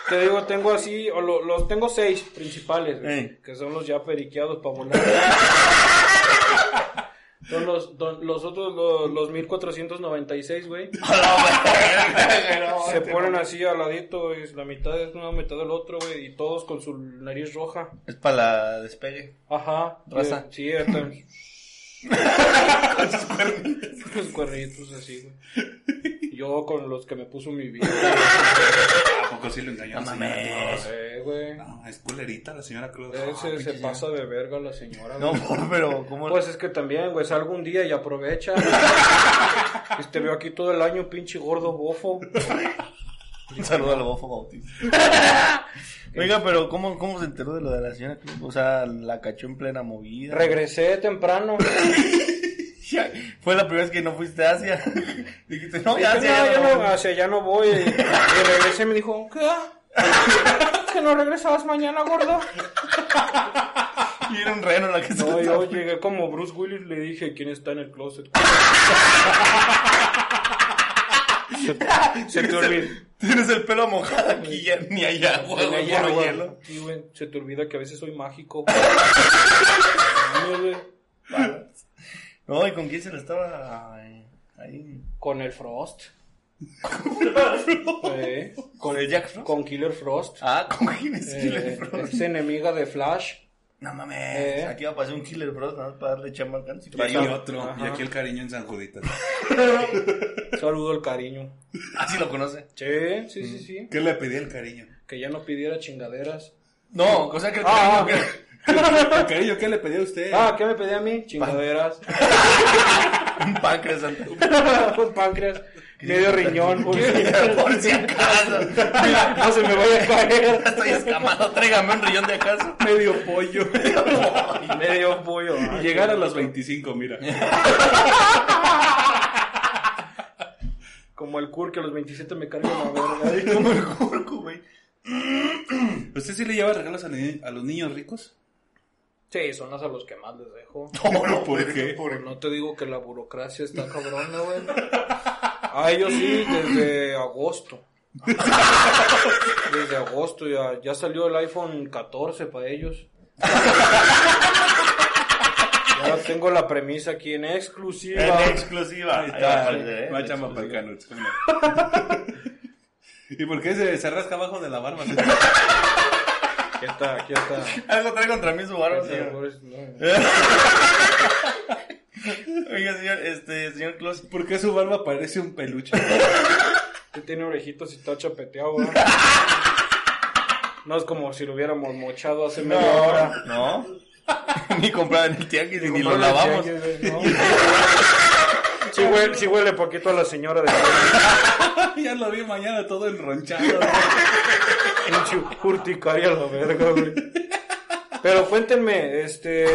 Te digo, tengo así, o lo- los tengo seis principales, que son los ya periqueados para volar. Son los, don- los otros, los, los 1496, güey. Se ponen así al ladito, güey, la mitad es una, mitad del otro, güey, y todos con su nariz roja. Es para la despegue. Ajá. Raza. y- Sí, ahorita- Con sus cuernitos así, güey. Yo con los que me puso mi vida. ¿A poco sí lo engañó? No? Eh, güey. No, es culerita la señora. Ese Ah, se pinche pasa de verga la señora, No, güey. pero ¿cómo? Pues es que también, güey, salgo un día y aprovecha. Este veo aquí todo el año, pinche gordo bofo. Un saludo al bofo Bautista. Oiga, pero ¿cómo, ¿cómo se enteró de lo de la señora Cruz? O sea, la cachó en plena movida. Regresé temprano. Ya, Fue la primera vez que no fuiste a Asia. Dijiste, no, ya, no, ya, ya no, no, allá no voy. Y, y regresé y me dijo, ¿qué? ¿Que no regresabas mañana, gordo? Y era un reno la que se No, yo llegué como Bruce Willis, le dije, ¿quién está en el closet? se, se te olvida. Tienes el pelo mojado aquí, ya ni hay agua, puro güey. hielo. Se te olvida que a veces soy mágico. güey. No, ¿y con quién se lo estaba ay, ahí? Con el Frost. Eh, ¿Con el Jack Frost? con Killer Frost. Ah, ¿con quién es Eh, Killer Frost? es enemiga de Flash. No mames, Eh. aquí va a pasar un Killer Frost nada más para darle chamba al. Y otro, y aquí el cariño en San Juditas. Saludo al cariño. Así lo conoce. Sí, sí, sí, sí. ¿Qué le pedí el cariño? Que ya no pidiera chingaderas. No, o sea que el Ah, ¿El cariño qué le pedí a usted? Ah, ¿qué me pedía a mí? Chingaderas. un páncreas Un páncreas. Medio riñón. por Por si acaso. Mira, No se me vaya a caer. estoy escamado, tráigame un riñón de acaso. Medio pollo. Medio pollo. y llegar a los 25, mira. Como el cur que a los 27 me carga la verga. Como el curco, güey. ¿Usted sí le lleva regalos a los niños ricos? Sí, son las a los que más les dejo. No, no, ¿Por por qué? Pues no te digo que la burocracia está cabrona, güey. A ellos sí, desde agosto. Desde agosto ya, ya salió el iPhone 14 para ellos. Ya tengo la premisa aquí en exclusiva. En exclusiva. Ahí ¿eh? Para el. Canuts. ¿Y por qué se, se rasca abajo de la barba? Aquí está, aquí está. Algo trae contra mí su barba, señor. No. Oiga, señor, este, señor Claus. ¿Por qué su barba parece un peluche? Tiene orejitos y está chapeteado, güey. No es como si lo hubiéramos mochado hace media hora. No. ni comprado en el tianguis ni, lo lavamos. tianguis, ¿no? Huele, sí huele poquito a la señora de ya lo vi mañana todo enronchado. pinche urticaria la verga, güey. Pero cuéntenme, este...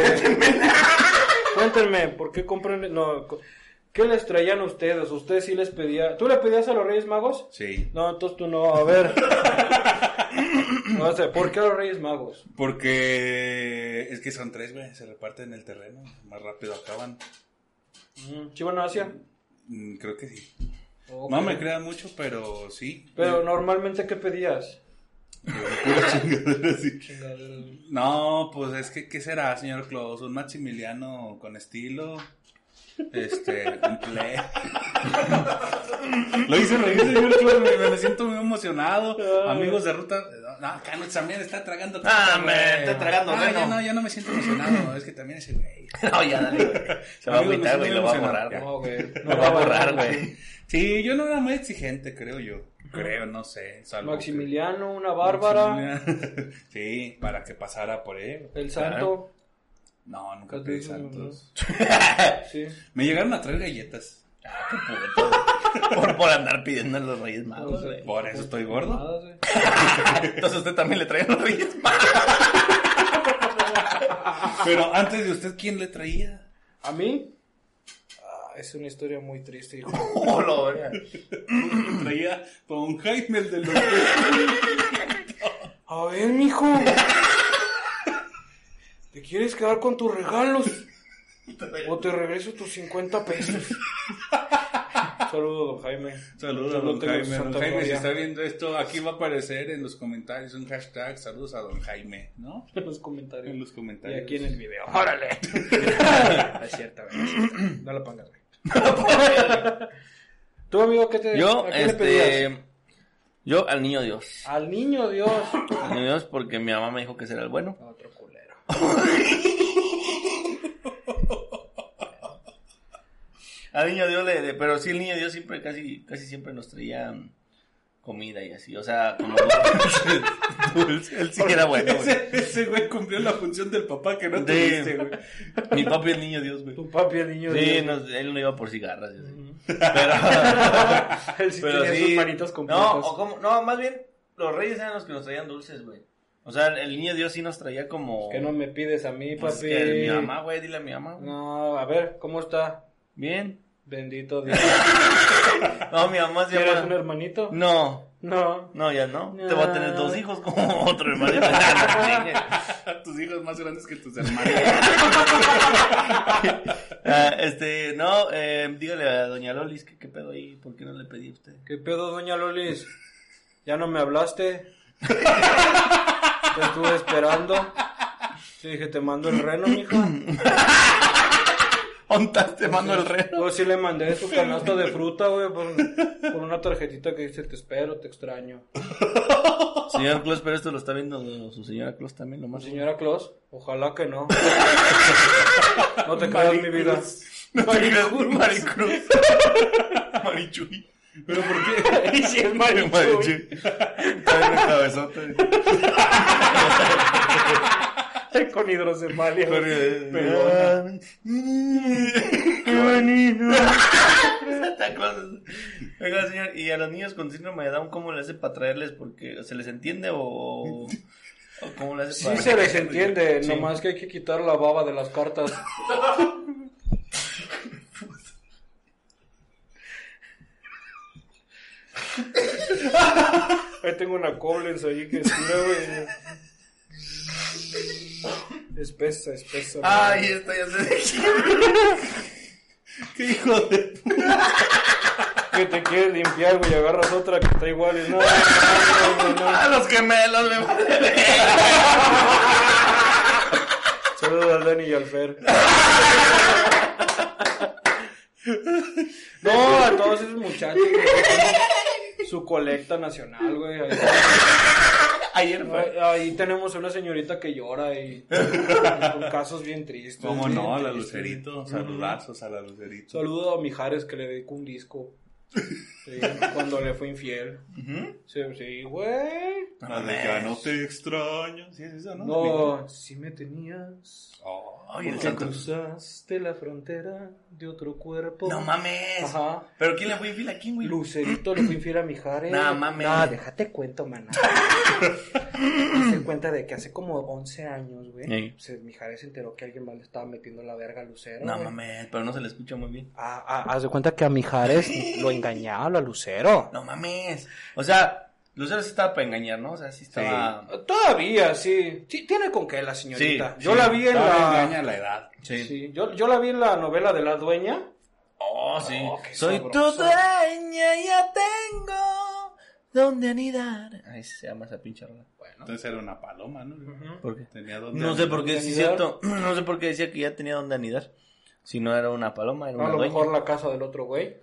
Cuéntenme, ¿por qué compran... No, ¿qué les traían a ustedes? ¿Ustedes sí les pedía... ¿Tú le pedías a los Reyes Magos? Sí. No, entonces tú no, a ver. No sé, ¿por qué a los Reyes Magos? Porque es que son tres, güey. Se reparten el terreno. Más rápido acaban. Mm, ¿Sí van a Asia? Mm, Creo que sí. No me crean mucho, pero sí. Pero normalmente, ¿qué pedías? No, pues es que, ¿qué será, señor Claus? Un Maximiliano con estilo. Este, un play. Lo hice reír, señor Claus. Me, me siento muy emocionado. Ay. Amigos de ruta. No, Canuts también está tragando. Ah, me está tragando No, ya no, ya no me siento emocionado. Es que también ese güey. No, ya dale, güey. Se va a agüitar, güey, lo va a borrar, güey. No, güey. Lo va a borrar, güey. Sí, yo no era muy exigente, creo yo. Creo, no sé. salvo que- Maximiliano, una bárbara, Maximiliano. Sí, para que pasara por él. el santo. No, nunca pedí dice, santos. Sí. Me llegaron a traer galletas. Ah, qué puto, güey. Por, por andar pidiendo a los Reyes Magos, güey. Por eso estoy gordo. Entonces usted también le traía a los Reyes Magos. Pero antes de usted, ¿quién le traía? ¿A mí? Ah, es una historia muy triste, hijo. Oh, lo traía Don Jaime el de los... A ver, mijo. ¿Te quieres quedar con tus regalos? O te regreso tus 50 pesos. Saludos, don Jaime. Saludos a Saludos, don Jaime. Don Jaime, si está viendo esto, aquí va a aparecer en los comentarios un hashtag. Saludos a don Jaime, ¿no? En los comentarios. En los Y comentarios. aquí en el video. ¡Órale! es cierto, güey. es cierto. No la pongas, güey. ¿Tú, amigo, qué te Yo, a quién le pedías? este. Yo al niño Dios. Al niño Dios. Al niño Dios porque mi mamá me dijo que será el bueno. Otro. Al niño Dios le, le- pero sí el niño Dios siempre casi casi siempre nos traía mm, comida y así, o sea, como dulce, él sí que era bueno. güey. Ese, ese güey cumplió la función del papá que no Sí. tuviste, güey. Mi papi el niño Dios, güey. Tu papi, el niño Sí, Dios. no, él no iba por cigarras, yo sé. Pero, Él sí pero tenía sí. sus manitas no, completas. o como, no, más bien los reyes eran los que nos traían dulces, güey. O sea, el niño Dios sí nos traía como Que no me pides a mí, Pues papi. que mi mamá, güey, dile a mi mamá. güey. No, a ver, ¿cómo está? Bien. Bendito Dios. No, mi mamá se ¿Quieres llama un hermanito? No. No. No, ya no. No. Te va a tener dos hijos como otro hermanito. Tus hijos más grandes que tus hermanos. Ah, este, no, eh, dígale a doña Lolis que qué pedo ahí, ¿por qué no le pedí a usted? ¿Qué pedo, doña Lolis? ¿Ya no me hablaste? Te estuve esperando. Te dije, te mando el reno, mija. ¿Ontas te mando el reno? Yo sí le mandé su canasta de fruta, güey, con una tarjetita que dice, te espero, te extraño. Señor Claus, pero esto lo está viendo su señora Claus también, nomás. Señora Claus, ojalá que no. No te creas mi vida. Maricruz. Maricruz. Marichuy. ¿Pero por qué? Y si es bien cabezote. Con hidrocefalia. Santa Claus. Oiga, señor, ¿y a los niños con síndrome de Down cómo le hace para traerles? Porque ¿se les entiende o, o cómo le hace Sí para...? se les entiende, Sí. nomás que hay que quitar la baba de las cartas. Ahí tengo una Koblenz ahí que estira, güey. Espesa, espesa. Ay, esta ya se ¿Qué hijo de... Que te quieres limpiar, güey, y agarras otra que está igual. y No, no, no, no, no. A los gemelos me vale. Saludos al Dani y al Fer. No, a todos esos muchachos, güey, su colecta nacional, güey. Ahí, Ayer fue. ahí- ahí tenemos una señorita que llora y con casos bien tristes. ¿Cómo bien no? La tristes. Lucerito. Saludazos a la Lucerito. Saludo a Mijares que le dedicó un disco. Sí, cuando le fue infiel. Sí, sí, güey. La de ya no te extraño. Sí, es esa, ¿no? No, si me tenías. Oh. Ay, cruzaste la frontera de otro cuerpo. No mames. Ajá. ¿Pero quién le fue infiel a quién, güey? Lucerito le fue infiel a Mijares. No, mames. No, déjate cuento, maná. Se cuenta de que hace como 11 años, güey. Mijares se enteró que alguien más le estaba metiendo la verga a Lucero. No mames, pero no se le escucha muy bien. Ah, ah, haz de cuenta que a Mijares lo engañaba a Lucero. No mames. O sea, Lucero sí estaba para engañar, ¿no? O sea, sí estaba. Todavía, sí. Sí, tiene con qué la señorita. Sí, yo sí. la vi en Todavía la. engaña la edad. Sí. Sí, yo, yo la vi en la novela de la dueña. Oh, sí. Oh, Soy sabroso. tu dueña, ya tengo donde anidar. Ay, se llama esa pinche rola. Bueno. Entonces era una paloma, ¿no? ¿Por qué? Tenía donde No sé por qué, ¿Dónde sí cierto. No sé por qué decía que ya tenía donde anidar. Si no era una paloma, era A una lo dueña. mejor la casa del otro güey.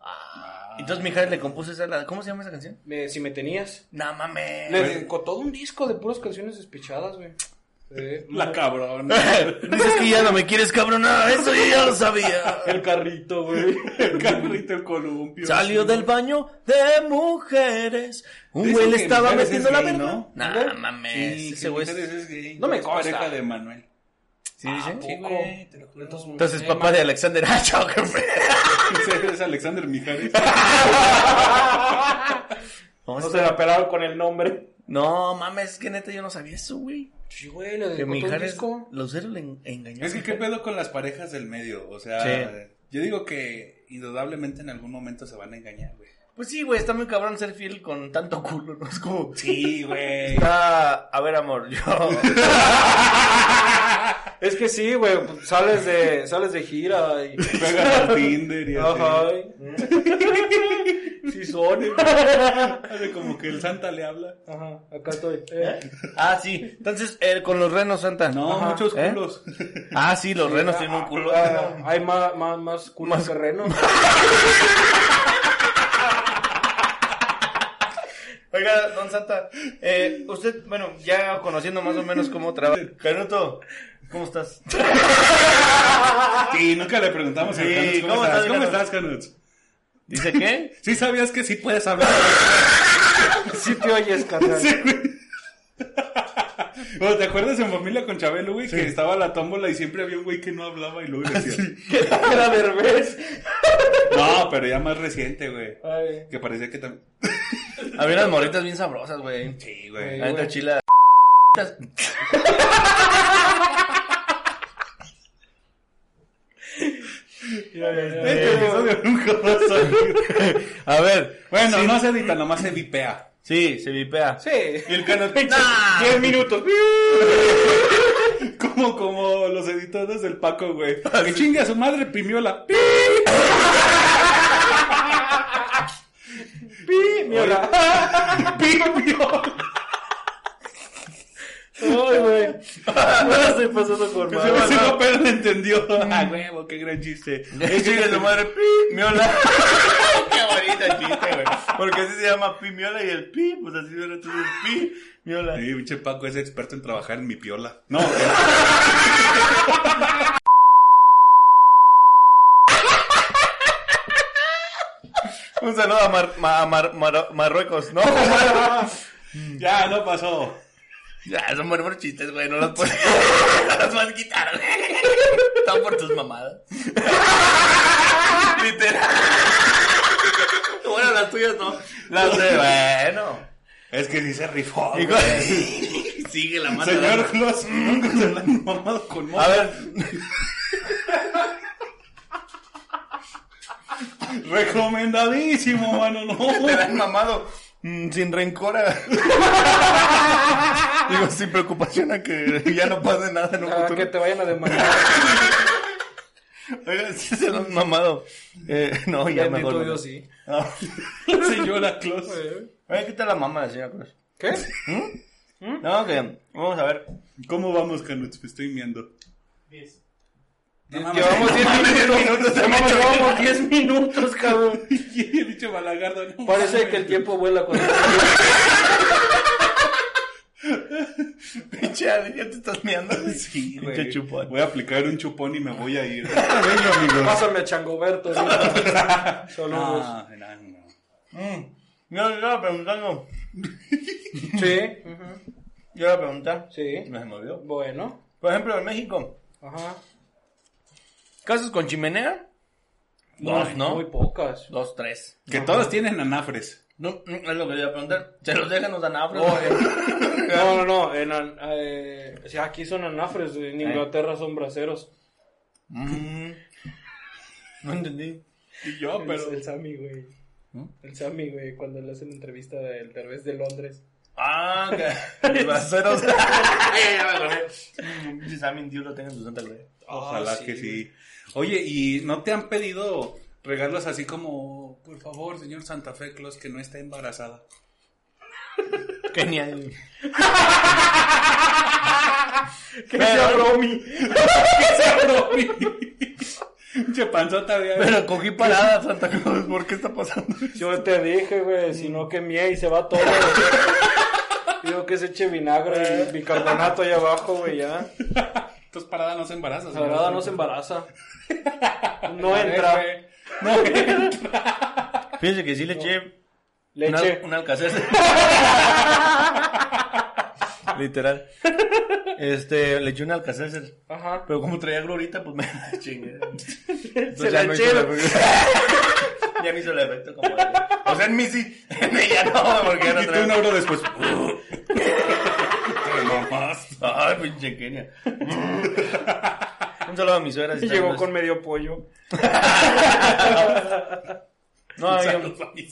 Ah. Entonces Mijares le compuso esa. la- ¿Cómo se llama esa canción? Si me tenías. No mames. Le dedicó todo un disco de puras canciones despechadas, güey. Sí. La cabrona. Dices que ya no me quieres, cabrón. No, eso yo ya lo sabía. El carrito, güey. el carrito, el columpio. Salió del baño de mujeres. Un Dicen güey le que estaba Mijares metiendo es la gay, verga. ¿no? Nah, mames. Sí, ese güey. Mijares es- es gay. No me consta. pareja de Manuel. Sí, dice. Sí, güey, te lo juro. Entonces, papá de Alexander Hacho, es Alexander Mijares. ¿Cómo No se la pelaron con el nombre. No, mames, es que neta yo no sabía eso, güey. Sí, güey, Que todo un Mijares, disco. Lucero le en- engañó. Es que qué pedo con las parejas del medio. O sea, Sí. yo digo que indudablemente en algún momento se van a engañar, güey. Pues sí, güey, está muy cabrón ser fiel con tanto culo, ¿no? Es como... Sí, güey. Está... A ver, amor, yo... Es que sí, güey, sales de, sales de gira y... Juegas al Tinder y así. Ajá. Sí son. eh. Hace como que el Santa le habla. Ajá, acá estoy. Eh. Ah, sí. Entonces, eh, con los renos, Santa. No, Ajá. muchos ¿Eh? culos. Ah, sí, los renos tienen un culo. Ah, hay más, más, más culos que renos. Oiga, don Santa, eh, usted, bueno, ya conociendo más o menos cómo trabaja. Canuto, ¿cómo estás? Sí, nunca le preguntamos a Sí, Canuts, ¿cómo, ¿cómo estás? ¿Cómo estás, Canuts? ¿Dice qué? Sí sabías que sí puedes hablar. Sí te oyes, carnal. Sí, güey. Bueno, ¿Te acuerdas en familia con Chabelo, güey? Que estaba la tómbola y siempre había un güey que no hablaba y luego decía. Era Derbez. No, pero ya más reciente, güey. Ay. Que parecía que también. Había unas morritas bien sabrosas, güey. Sí, güey. La neta güey. chila. Ya, ya, ya. Este episodio nunca va a salir. A ver, Bueno, no se edita, nomás se vipea. Sí, se vipea. Sí. Y el Canuto. Diez minutos. Como, como los editores del Paco, güey. Que chingue a su madre, pimiola. ¡Pi! Pi, mierda. ¡Pimiola! Ay, güey. Me la estoy pasando con Ese madre. papel lo entendió. Ah, huevo, qué gran chiste. Es que su madre, pi, miola. Qué bonita el chiste, güey. Porque así se llama pi, miola y el pi, pues así era entonces pi, miola. Sí, pinche Paco es experto en trabajar en mi piola. No, Un saludo a, Mar- Ma- a Mar- Mar- Marruecos, ¿no? ya, no pasó. ya, son buenos chistes, güey, no los puedes, no los puedes quitar, güey. Están por tus mamadas. Literal. Bueno, las tuyas no. Las de, bueno. Es que sí se rifó. Güey. Sigue la mano. Señor Claus, nunca se la han mamado con moto. A ver, Recomendadísimo, mano, no. te la han mamado mm, sin rencor. a- Digo, sin preocupación a que ya no pase nada en un Ah, futuro. que te vayan a demandar. Oigan, sí se lo han mamado. Eh, no, ya mejor. no. Dios, sí. No. Señora Claus. Oye, ¿qué tal la mamá, señora Cruz? ¿Qué? No, que vamos a ver. ¿Cómo vamos, Canuts? Me estoy viendo. No. Llevamos 10 minutos. Llevamos- echó. Llevamos 10 minutos, cabrón. Y el bicho balagardo, no Parece que el tiempo vuela cuando... Pinche ya te estás meando. Sí, güey. Pinche chupón. Voy a aplicar un chupón y me voy a ir. Venga. Pásame a Changoberto. ¿sí? Saludos. No, no, no. Mm. Yo le iba a preguntando. Sí. Yo le iba a preguntar. Sí. Me se me olvidó. Bueno. Por ejemplo, en México, Ajá. ¿Casas con chimenea? Dos, ¿no? Muy pocas. Dos, tres. Que todos tienen anafres. No, mm, es lo que le iba a preguntar. ¿Se los dejan los anafres? Oh, eh. No, no, no. En, an- eh, o sea, aquí son anafres. En Inglaterra son braceros. Mm. No entendí. Y yo, El, pero. el Sammy, güey. El Sammy, güey, cuando le hacen entrevista del Derbez de Londres. Ah, que acordé. Mm, Si Sammy Dios lo tenga en su santa gloria. Ojalá Ah, sí, que sí. Oye, ¿y no te han pedido regalos así como, por favor, señor Santa Fe Claus, que no está embarazada? Genial. Que sea Romy. ¡Que sea Romy! Che panzota, güey. Pero cogí parada, Santa Claus. ¿Por qué está pasando? Yo te dije, güey, si no que mía y se va todo. Digo que se eche vinagre y bicarbonato ahí abajo, güey, ya. Entonces parada no se embaraza. Sagrada no se embaraza. No entra. güey. No entra. Fíjense que sí le eché Leche. Una, una alcacer. Literal. Este, le eché un alcacer. Ajá. Pero como traía glorita, pues me la chingué. Se la ya no hizo eché. ya no hizo el efecto como de- O sea, en mí sí. En ella no, porque no Y tú una hora después. Te mamás. Ay, pinche Kenia. Un saludo a mi suegra. si Y llegó con medio pollo. No, Un saludo a mi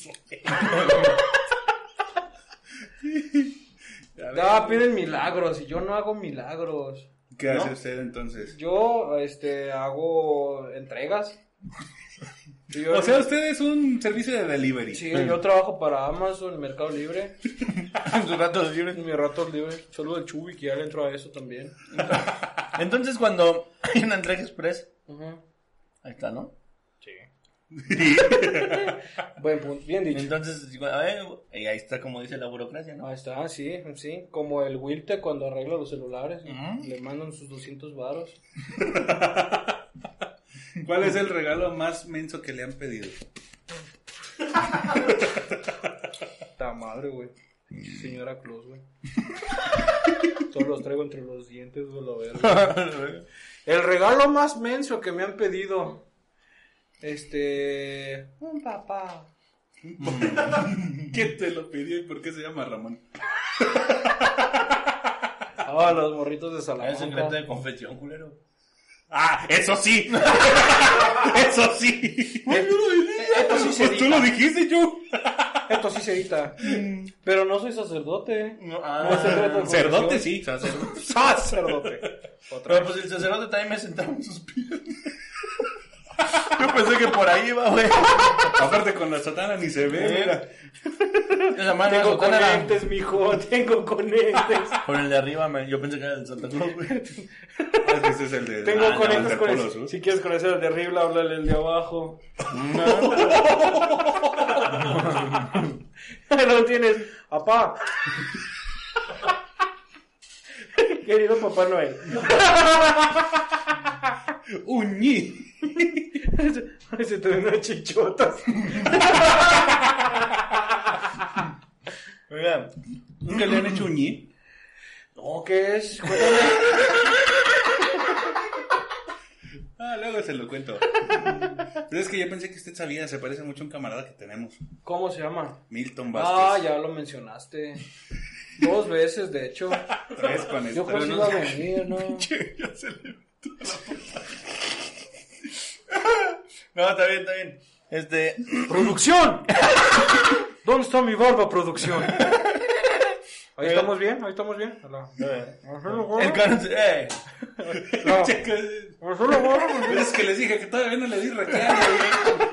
Ah, piden milagros y yo no hago milagros. ¿Qué hace ¿no? usted entonces? Yo, este, hago entregas. Yo- O sea, usted es un servicio de delivery. Sí, yo trabajo para Amazon, Mercado Libre, En sus ratos libres. en mis ratos libres. Saludo al Chubi, que ya le entró a eso también. Entonces, cuando hay una entrega express, ahí está, ¿no? Sí. Buen punto, bien dicho. Entonces, a ver, ahí está como dice la burocracia, ¿no? Ahí está, sí, sí. Como el Wilte cuando arregla los celulares. Le mandan sus 200 varos. ¿Cuál es el regalo más menso que le han pedido? Ta madre, güey. Señora Claus, güey. Todos los traigo entre los dientes, güey, la verga. El regalo más menso que me han pedido. Este. Un papá. ¿Quién te lo pidió y por qué se llama Ramón? Ah, los morritos de Es secreto Salamanca. de confesión, culero. ¡Ah! ¡Eso sí! ¡Eso sí! Esto sí se Pues tú lo dijiste, yo. Esto sí se edita. Pero no soy sacerdote. No, No de Cerdote confesión. sí. sacerdote. Sacerdote. Otra Pero pues el sacerdote también me sentaba en sus pies. Yo pensé que por ahí iba, güey. Aparte con la sotana ni se ve, mira. Esa mano de Tengo sotana era- conectes, mijo. Tengo conectes. Por el de arriba, yo pensé que era el Santa Claus, güey. Ah, Ese es el de Tengo ah, no, conectes con el... Sur. Si quieres conocer el de arriba, háblale el de abajo. no tienes. Papá. Querido Papá Noel. Uñi. Se te unas chichotas. Oiga, ¿Nunca le han hecho uñi? No, ¿qué es? Cuéntame. Ah, luego se lo cuento. Pero es que yo pensé que usted sabía, se parece mucho a un camarada que tenemos. ¿Cómo se llama? Milton Ah, Vázquez. ya lo mencionaste. Dos veces, de hecho. Tres con Yo esto. creo que iba a venir, ¿no? ya se le No, está bien, está bien. Este, ¡Producción! ¿Dónde está mi barba, producción? Ahí estamos bien, ahí estamos bien. Hola. el cáncer, eh. No. Checa, Solo gorro, Pero es que les dije que todavía no le di reclamo.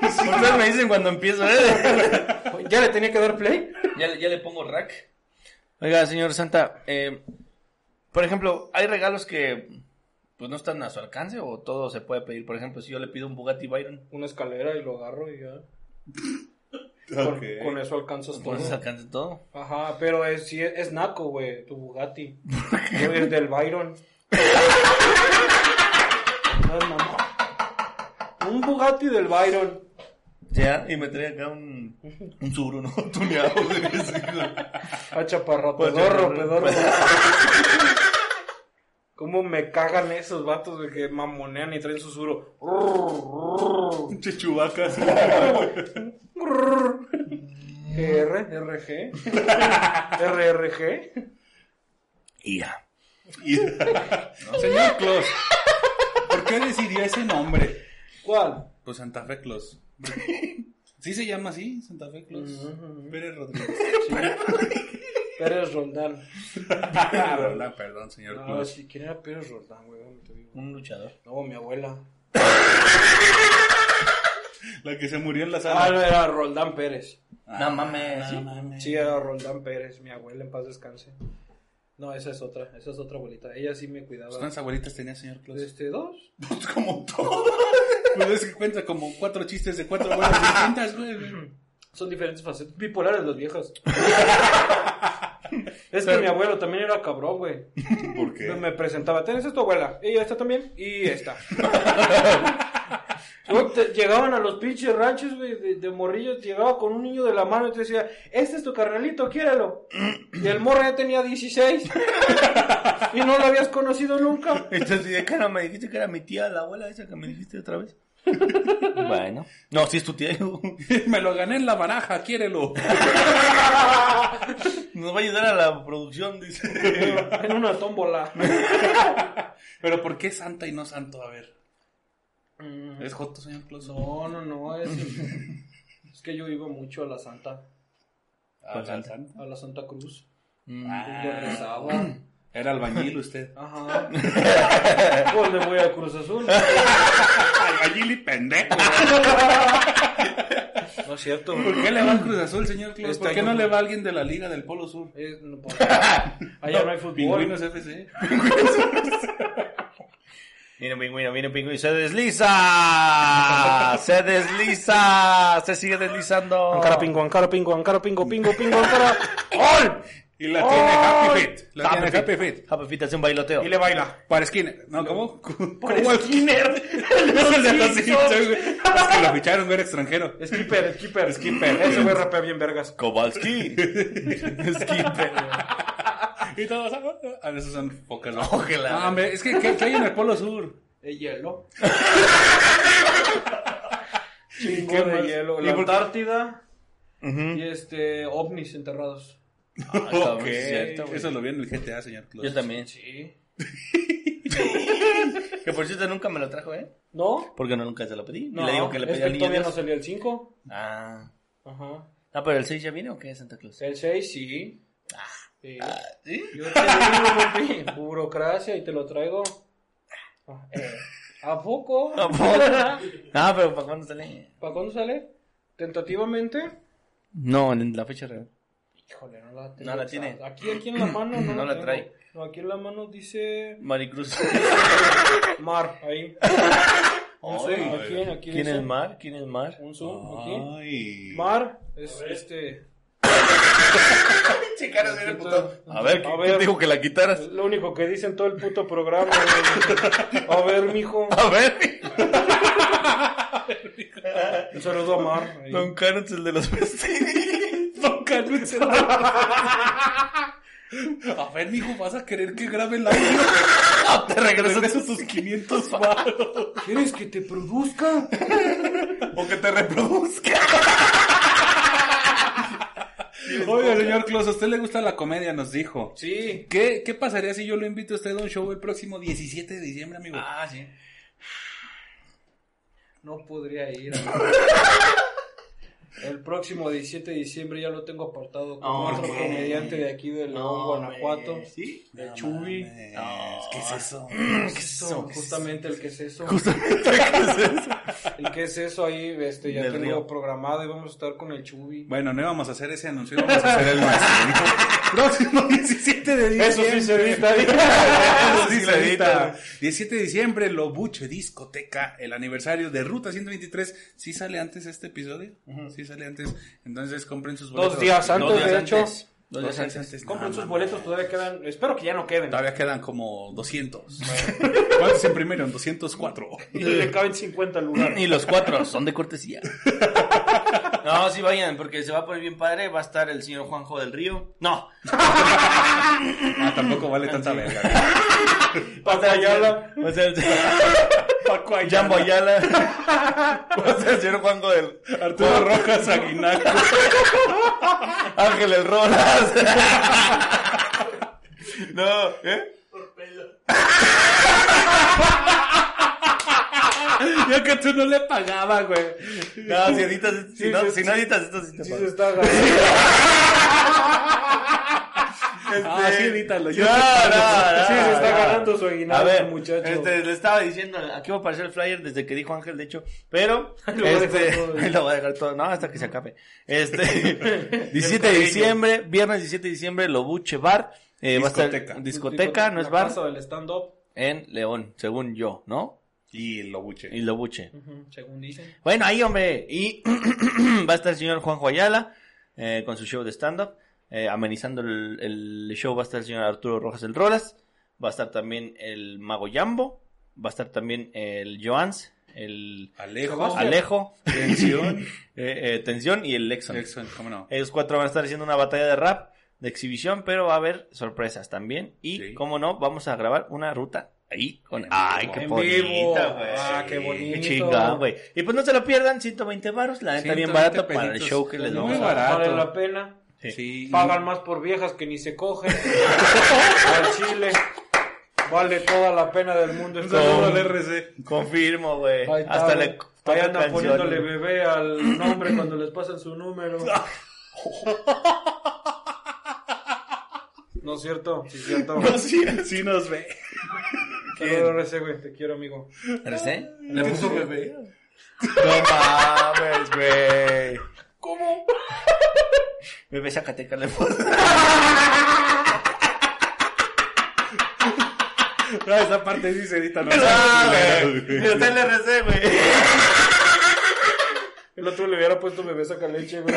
Ustedes me dicen cuando empiezo, eh. ¿Ya le tenía que dar play? Ya, le- ya le pongo rack. Oiga, señor Santa, eh, por ejemplo, ¿hay regalos que pues no están a su alcance o todo se puede pedir? Por ejemplo, si yo le pido un Bugatti Byron, Una escalera y lo agarro y ya. Con, Ok. con eso alcanzas todo. ¿pues se alcance todo? Ajá, pero es, sí, es naco, güey, tu Bugatti. Es del Byron. No, mamá. Un Bugatti del Byron. Ya, y me trae acá un, un Subaru, ¿no? Tuneado, güey. Ah, chaparro, Pues, pedorro, pedorro. ¿Cómo me cagan esos vatos de que mamonean y traen susurro? Pinche chubacas. R, RG. RRG. Y- Señor Claus, ¿por qué decidió ese nombre? ¿Cuál? Pues Santa Fe Claus. ¿Sí se llama así? Santa Fe Claus. Pérez Rodríguez. Pérez Roldán. perdón, perdón, señor No, si quién era Pérez Roldán, güey, ¿dónde te digo? Un luchador. No, mi abuela. La que se murió en la Ah, sala. no, era Roldán Pérez. no mames. no ¿sí? mames. Sí, era Roldán Pérez, mi abuela, en paz descanse. No, esa es otra, esa es otra abuelita. Ella sí me cuidaba. ¿Cuántas abuelitas tenía, señor Claus? Este, dos. Pues como todo. Pues es que cuenta como cuatro chistes de cuatro abuelas distintas, güey. Son diferentes facetas. Bipolares los viejos. es que mi abuelo también era cabrón, güey. ¿Por qué? Me presentaba, ¿tienes esta abuela? Y esta también, y esta. Te- llegaban a los pinches ranchos, güey, de, de morrillos, llegaba con un niño de la mano y te decía, este es tu carnalito, quiéralo. Y el morro ya tenía 16. y no lo habías conocido nunca. Entonces, ¿de no me dijiste que era mi tía, la abuela esa que me dijiste otra vez? Bueno. No, si es tu tía. Me lo gané en la baraja, quiérelo. Nos va a ayudar a la producción, dice. en una tómbola. Pero ¿por qué Santa y no Santo? A ver. ¿Es Joto, señor Claus? No, no, no, es... Es que yo iba mucho a la Santa, Ah, la Santa. a la Santa Cruz. Mm. Donde rezaba. Era albañil usted. Ajá. Pues le voy a Cruz Azul. Albañil y pendejo. No es cierto. ¿Por qué le va al Cruz Azul, señor Claus? Este ¿Por qué no le va a alguien de la Liga del Polo Sur? Eh, no, pues, allá no hay fútbol. Pingüinos FC. Viene pingüino, viene pingüino, se desliza, se desliza, se sigue deslizando. Ankara pingo, ankara pingo, ankara pingo, pingo, pingo, ankara. ¡Gol! Y la tiene Happy Fit. La Happy tiene Happy Feet. Fit. Happy Feet hace un bailoteo. Y le baila. Para Skinner. No, ¿cómo? Por ¿Cómo el Skinner. Es el de los Simpsons, güey. Es que lo ficharon, güey, era extranjero. Skipper, skipper, skipper. Ese güey rapea bien vergas. Kowalski. Skipper. Y todos, ah, ah, esos son pocas. Ojalá. No, hombre, es que, ¿qué, qué hay en el Polo Sur? El hielo. ¿Qué Chingo de más? hielo. ¿Y La? Antártida. Y este, ovnis enterrados. Ah, cierto, güey. Eso lo vi en el GTA, señor Claus. Yo también. Sí. Que por cierto nunca me lo trajo, ¿eh? ¿No? Porque no nunca se lo pedí. No, y le digo que le es pedí que al niño todavía no salió el 5. Ah. Ajá. Ah, pero el 6 ya viene o qué, Santa Claus? El 6, sí. Sí. ¿Sí? Yo te digo, papi, burocracia y te lo traigo. Ah, eh, ¿A poco? ¿A poco? Ah, pero ¿para cuándo sale? ¿Para cuándo sale? Tentativamente. No, en la fecha real. Híjole, no la tengo. No la tiene. Aquí, aquí en la mano no, No la trae. No, aquí en la mano dice Maricruz. Mar, ahí. Un zoom, Ay, aquí, aquí ¿Quién dice. es Mar? ¿Quién es Mar? Un zoom, aquí. Ay. Mar es este. Chicaros, viene puto. A ver, ¿qué, A ¿quién ver. dijo que la quitaras? Es lo único que dice en todo el puto programa. A ver, mijo. A ver. Un saludo a Mar. ahí. Don Carlos, el de los vestidos. A ver, mijo, ¿vas a querer que grabe el audio? No, te regreso Regresa tus 500 baros. ¿Quieres que te produzca? o que te reproduzca. Oye, señor Claus, ¿a usted le gusta la comedia? Nos dijo. Sí. ¿Qué, ¿Qué pasaría si yo lo invito a usted a un show el próximo 17 de diciembre, amigo? Ah, sí. No podría ir. El próximo 17 de diciembre ya lo tengo apartado con Oh, otro comediante de aquí de León, Guanajuato. güey. ¿Sí? El Chubi. No, ¿Qué es eso? ¿Qué es eso? Justamente el que es eso. Justamente, ¿qué es eso? El que es eso ahí, este, ya Del tengo río. programado y vamos a estar con el Chubi. Bueno, no íbamos a hacer ese anuncio, íbamos a hacer el nuestro. Próximo 17 de diciembre. Eso sí se edita. Eso sí Sí se se edita. edita. 17 de diciembre, Lobuche Discoteca, el aniversario de Ruta 123. ¿Sí sale antes este episodio? Sí sale antes. Entonces compren sus boletos. Dos días antes, Dos días de hecho. antes. Dos días antes. Compren No, sus no, boletos, todavía quedan. Espero que ya no queden. Todavía quedan como 200. ¿Cuántos se imprimieron? 204. Y le caben 50 lugares. Y los cuatro son de cortesía. No, sí vayan, porque se va a poner bien padre. Va a estar el señor Juanjo del Río. No. Ah, tampoco vale tanta verga. Ayala. Va a el Paco Jambo Ayala. Va a ser el señor Juanjo del Arturo Rojas Aguinaldo. Ángel el Rolas. No, ¿eh? Ya que tú no le pagabas, güey. No, si editas, si, Sí, no, sí, si no editas esto, sí te Sí pago. se está ganando. Ah, sí, edítalo. Yo No, no, no, Sí, se está no. ganando su A aguinaldo, ver, muchacho. este, le estaba diciendo, aquí va a aparecer el flyer desde que dijo Ángel, de hecho, pero, Lo voy a dejar este, todo. lo voy a dejar todo, no, hasta que se acabe. Este, 17 de diciembre, viernes 17 de diciembre, Lobuche Bar, eh, va a Discoteca. estar discoteca, no es bar, del stand-up, en León, según yo, ¿no? Y el Lobuche. Y Lobuche. ujú, según dicen. Bueno, ahí, hombre. Y va a estar el señor Juanjo Ayala eh, con su show de stand-up. Eh, amenizando el, el show va a estar el señor Arturo Rojas el Rolas. Va a estar también el Mago Yambo. Va a estar también el Joans, el Alejo. Alejo, Tensión. eh, eh, Tensión y el Lexon. ¿cómo no? Ellos cuatro van a estar haciendo una batalla de rap de exhibición, pero va a haber sorpresas también. Y, Sí. como no, vamos a grabar una ruta ahí con... ¡Ay, vivo. qué bonita, güey! Ah, qué bonito. chinga, güey. Y pues no se lo pierdan, 120 varos, la neta bien 120 barato para el show que les vamos a barato. Vale la pena. Sí. Pagan más por viejas que ni se cogen. Al chile. Vale toda la pena del mundo. Un este saludo al RC. Confirmo, güey. Hasta le Ahí andan poniéndole bebé al nombre cuando les pasan su número. No es cierto, sí es cierto. No, sí, sí nos ve. Saludos, RC, güey, te quiero, amigo. ¿RC? ¿Le puso bebé? No mames, güey. ¿Cómo? Bebé Zacateca le puso. No, esa parte sí se edita. No, güey. Pero está el RC, güey. El otro le hubiera puesto bebé saca leche, güey.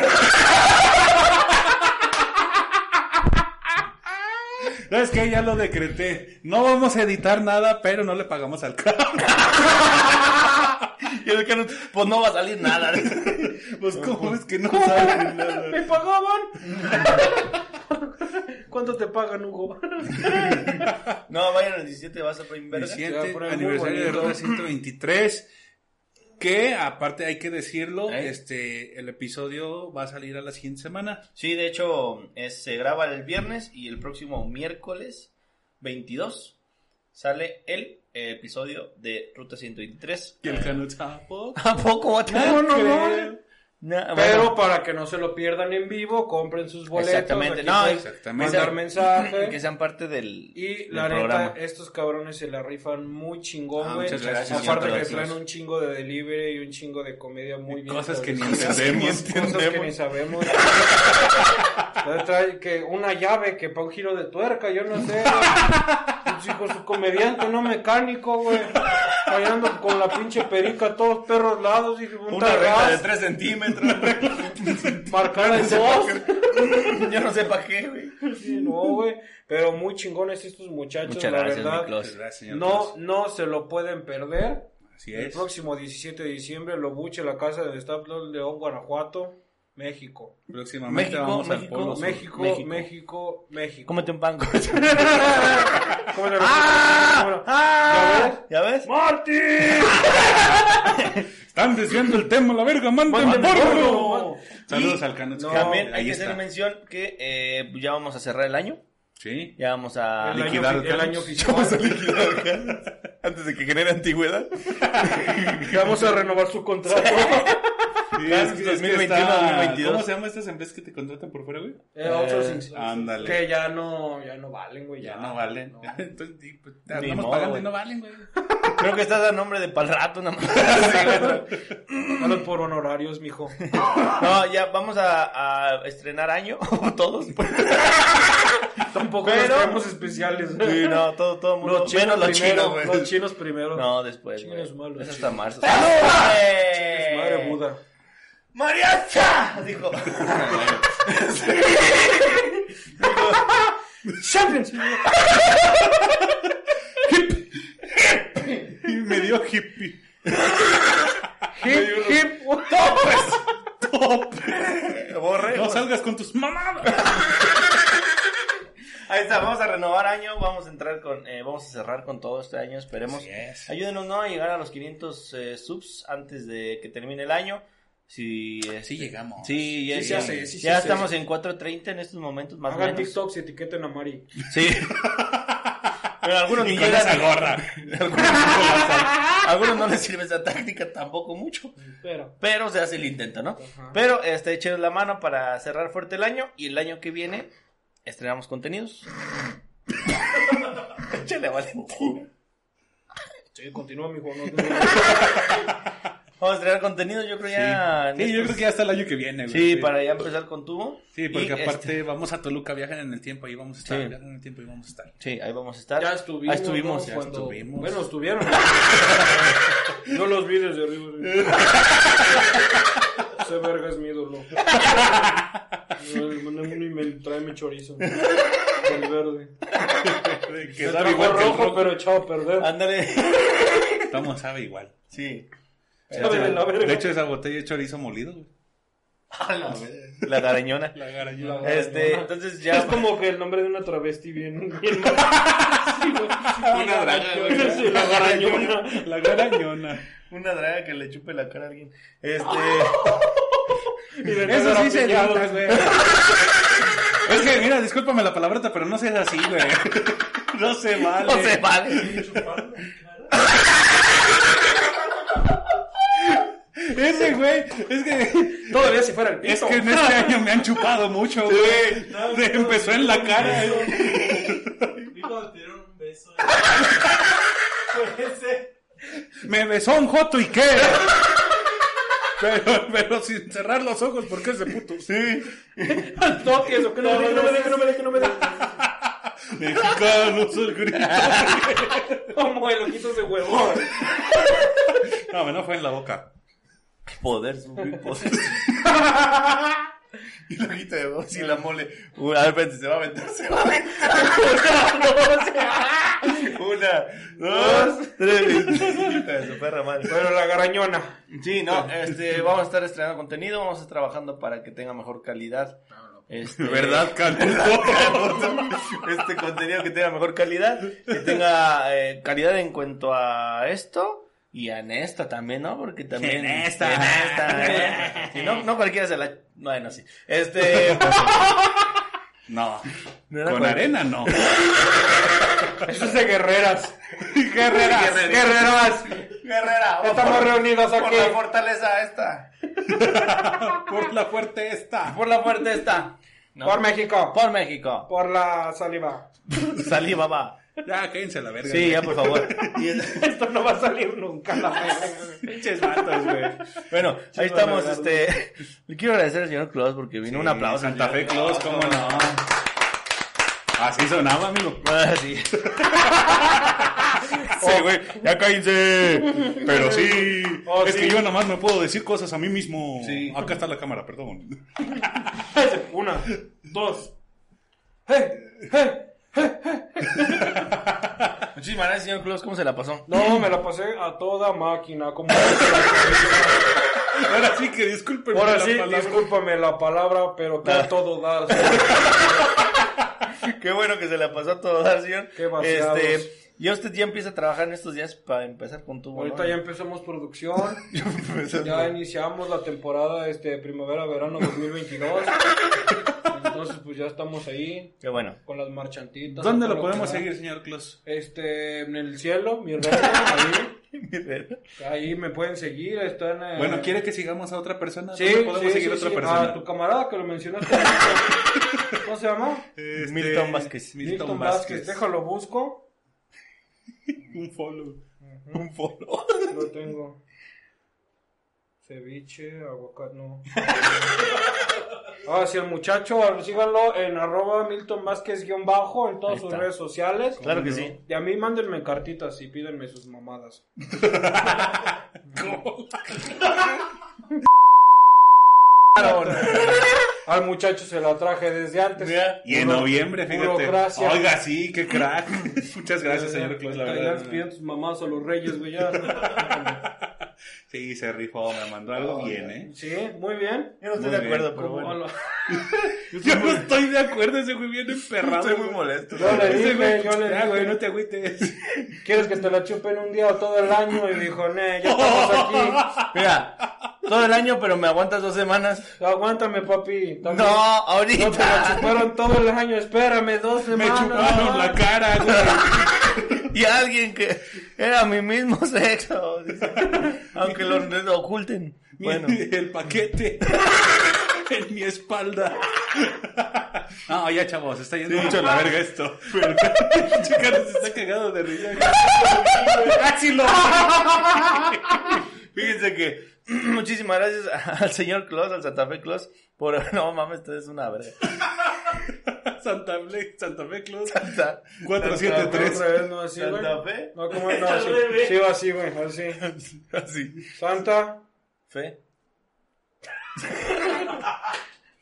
No, es que ya lo decreté. No vamos a editar nada, pero no le pagamos al carro. Y el pues no va a salir nada. Pues, ¿cómo es que no sale nada? ¿Me pagaban? ¿Cuánto te pagan, Hugo? No, vayan al 17, vas a poner verga. 17 Ya, por ahí, aniversario de. Ruta 123. Que aparte hay que decirlo, ¿Eh? este el episodio va a salir a la siguiente semana. Sí, de hecho, es- se graba el viernes y el próximo miércoles 22 sale el eh, episodio de Ruta 123. Y el Canut tampoco. ¿A poco? No, no, no. No, Pero para que no se lo pierdan en vivo, compren sus boletos. Exactamente, no, exactamente. Mandar mensaje. que sean parte del, Y del la programa. neta, estos cabrones se la rifan muy chingón, Ah, güey. muchas gracias, Aparte que traen un chingo de delivery y un chingo de comedia muy bien. Cosas que ni entendemos. Cosas que ni sabemos. Trae que una llave que para un giro de tuerca, yo no sé. Un chico, su comediante, no mecánico, güey. Fallando con la pinche perica a todos perros lados. Dije, un Una regla de tarraz, 3 centímetros. marcar en dos. Yo no sé para qué, güey. Sí, no, güey. Pero muy chingones estos muchachos, Muchas la gracias, verdad. gracias, señor No, no se lo pueden perder. Así El es. próximo 17 de diciembre, lo buche la casa del Staples León, Guanajuato, México. Próximamente México, vamos al México, Polo Sur. México, México. México, México. Cómete un pan. ¿Cómo le ¡Ah! ¡Ah! ¿Ya ves? ¡Marty! Están desviando el tema, la verga, Mándenme porno. porno. Saludos Y al no, También hay que hacer mención que eh, ya vamos a cerrar el año. Sí. Ya vamos a El año, liquidar el año fiscal. antes de que genere antigüedad. Que vamos a renovar su contrato. Sí, es que- es que 2021, está- 2022. ¿Cómo se llama estas empresas que te contratan por fuera, güey? Eh, outsourcing. ándale. Que ya no, ya no valen, güey. Ya no valen. Entonces, sí, pues, te Ni andamos modo, pagando güey. y no valen, güey. Creo que estás a nombre de pal rato, nada más. Dale por honorarios, mijo. No, ya vamos a, a estrenar año, todos. Tampoco Pero- nos creemos especiales. Sí, no, todo, todo mundo. Los chinos menos los primero, chinos, güey. los chinos primero. No, después, güey. su madre, Es hasta chinos. marzo. Chingue su madre Buda. ¡Mariacha! Dijo. Champions. Y me dio hippie. Hip, hip. Borrego. No salgas con tus mamadas. Ahí está, vamos a renovar año, vamos a entrar con, eh, vamos a cerrar con todo este año, esperemos. Así es. Ayúdenos, ¿no? A llegar a los 500 eh, subs antes de que termine el año. Si, este, Sí llegamos. Sí, ya, Sí hace, sí estamos en 4.30 en estos momentos, más o Hagan. TikToks y etiqueten a Mari. Sí. Pero algunos ni llegan esa gorra. algunos, llegan. algunos no les sirve esa táctica tampoco mucho. Pero. Pero se hace el intento, ¿no? Ajá. Pero este, echenos la mano para cerrar fuerte el año. Y el año que viene estrenamos contenidos. Échale, Valentín. Sí, continúa, mijo. No, Vamos a estrenar contenidos, yo creo ya. Sí, yo creo que ya hasta el año que viene, güey. Sí, para ya empezar con tubo. Sí, porque Y, aparte este, vamos a Toluca, viajan en el tiempo, ahí vamos a estar. Sí. Viajan en el tiempo y vamos a estar. Sí, ahí vamos a estar. Ya estuvimos. Ahí estuvimos. ¿no? ya Cuando- estuvimos. Bueno, estuvieron. Yo los vi desde arriba. Ese verga es mi ídolo. Me mandé un email, tráeme chorizo. El verde. Que sabe igual que el rojo, rojo. pero echado a perder. Ándale. Estamos, sabe igual. Sí. De la verga. De hecho, esa botella de chorizo molido, güey. La garañona. La garañona. Este, entonces ya. Es como que el nombre de una travesti bien, bien mal. Sí, güey. Una draga, güey. Sí, la garañona. La garañona. Una draga que le chupe la cara a alguien. Este. Eso sí se edita, güey. Es que, mira, discúlpame la palabrota, pero no seas así, güey. No se vale. No se vale. Ese güey, es que, Todavía si fuera el es pito. que en este año me han chupado mucho, güey. De- empezó en la cara. Te dieron un beso. Fue ese. Me besó un joto y qué. Pero, pero sin cerrar los ojos, porque ese puto. Sí. Al toque, eso, que no me que no me que no me no me dé. Mexicanos el grito. Como el ojito de huevón. No, no fue en la boca. Poder subir, poder. y lo quita de voz y la mole. Uh, a ver, se va a aventar, se va a aventar. Una, dos, tres. De su perra madre. Bueno, la garañona. Sí, no, este, vamos a estar estrenando contenido, vamos a estar trabajando para que tenga mejor calidad. Este, ¿Verdad, este contenido que tenga mejor calidad, que tenga eh, calidad en cuanto a esto y en esta también, ¿no? Porque también En esta. en esta. Sí, no, no cualquiera se la bueno, sí. Este No. No Con cual- arena no. Eso es de guerreras. Guerreras. Guerreras. Guerrera, Estamos reunidos por aquí. la fortaleza esta, Por la fuerte esta. por la fuerte esta. ¿no? Por México. Por México. Por la saliva. Saliva va. Ya, cállense a la verga. Sí, ya por favor. Y- Esto no va a salir nunca. La verga. Pinches vatos, güey. Bueno, ahí estamos, este, le quiero agradecer al señor Claus porque vino un aplauso. Santa Fe Claus, cómo no. Así sonaba, amigo. Ah, sí. Sí, güey. Ya cállense. Pero sí. Oh, es sí. que yo nomás me puedo decir cosas a mí mismo. Sí. Acá está la cámara, perdón. Una, dos. ¡Hey! ¡Hey! Muchísimas gracias, señor Claus, ¿cómo se la pasó? No, me la pasé a toda máquina. Como... Ahora sí que discúlpenme Ahora la sí, palabra. discúlpame la palabra, pero que a todo dar. Qué bueno que se la pasó a todo dar, señor. Qué vaciados. Este, ya usted ya empieza a trabajar en estos días para empezar con tu Ahorita ya empezamos producción. Ya iniciamos la temporada este primavera-verano 2022. Entonces, pues ya estamos ahí Qué bueno. con las marchantitas. ¿Dónde lo podemos seguir, señor Claus? Este, en el cielo, mi reino, ahí. Ahí me pueden seguir, están... eh, Bueno, ¿quiere que sigamos a otra persona? Sí, ¿Dónde podemos sí, seguir sí, a otra sí. persona? A tu camarada que lo mencionaste. ¿Cómo se llama? Este, Milton Vázquez. Milton Vázquez. Déjalo, busco. Un follow. Un follow. Lo tengo. Ceviche, aguacate, no. Ah, sí, el muchacho, síganlo en arroba Milton Vázquez guion bajo en todas sus redes sociales. Claro que sí. Y a mí mándenme cartitas y pídenme sus mamadas. Al muchacho se la traje desde antes. Mira, Y en noviembre, fíjate. burocracia. Oiga, sí, qué crack. Muchas gracias, señor Claus, la Ya verdad. les piden tus mamás a los reyes, güey, ya. Sí, se rifó, me mandó algo bien, ¿eh? Sí, muy bien. Yo no estoy Muy de acuerdo, bien. pero Como bueno. a Yo Yo no estoy de acuerdo, ese güey viene emperrado. estoy muy molesto. Yo le Ese dije, güey, yo le ya, güey, dije. no te agüites. ¿Quieres que te la chupen un día o todo el año? Y dijo, ne, ya estamos aquí. Mira, todo el año, pero me aguantas dos semanas. Aguántame, papi. No, También- No te ahorita. chuparon todo el año, espérame dos Me semanas. chuparon la cara, güey. Y alguien que era mi mismo sexo. dice. Aunque lo, lo oculten. Bueno. El paquete en mi espalda. No, ya, chavos, está yendo mucho a la verga esto. Chica, se está cagado de risa. Casi lo. Fíjense que muchísimas gracias al señor Claus, al Santa Fe Claus, por... No mames, esto es una verga. Santa Fe, Santa Fe Claus. Santa, 473. Otra vez, no, así, güey. Santa Fe. No, como no, así. Sí, va así, güey, así. Así. Santa. Fe.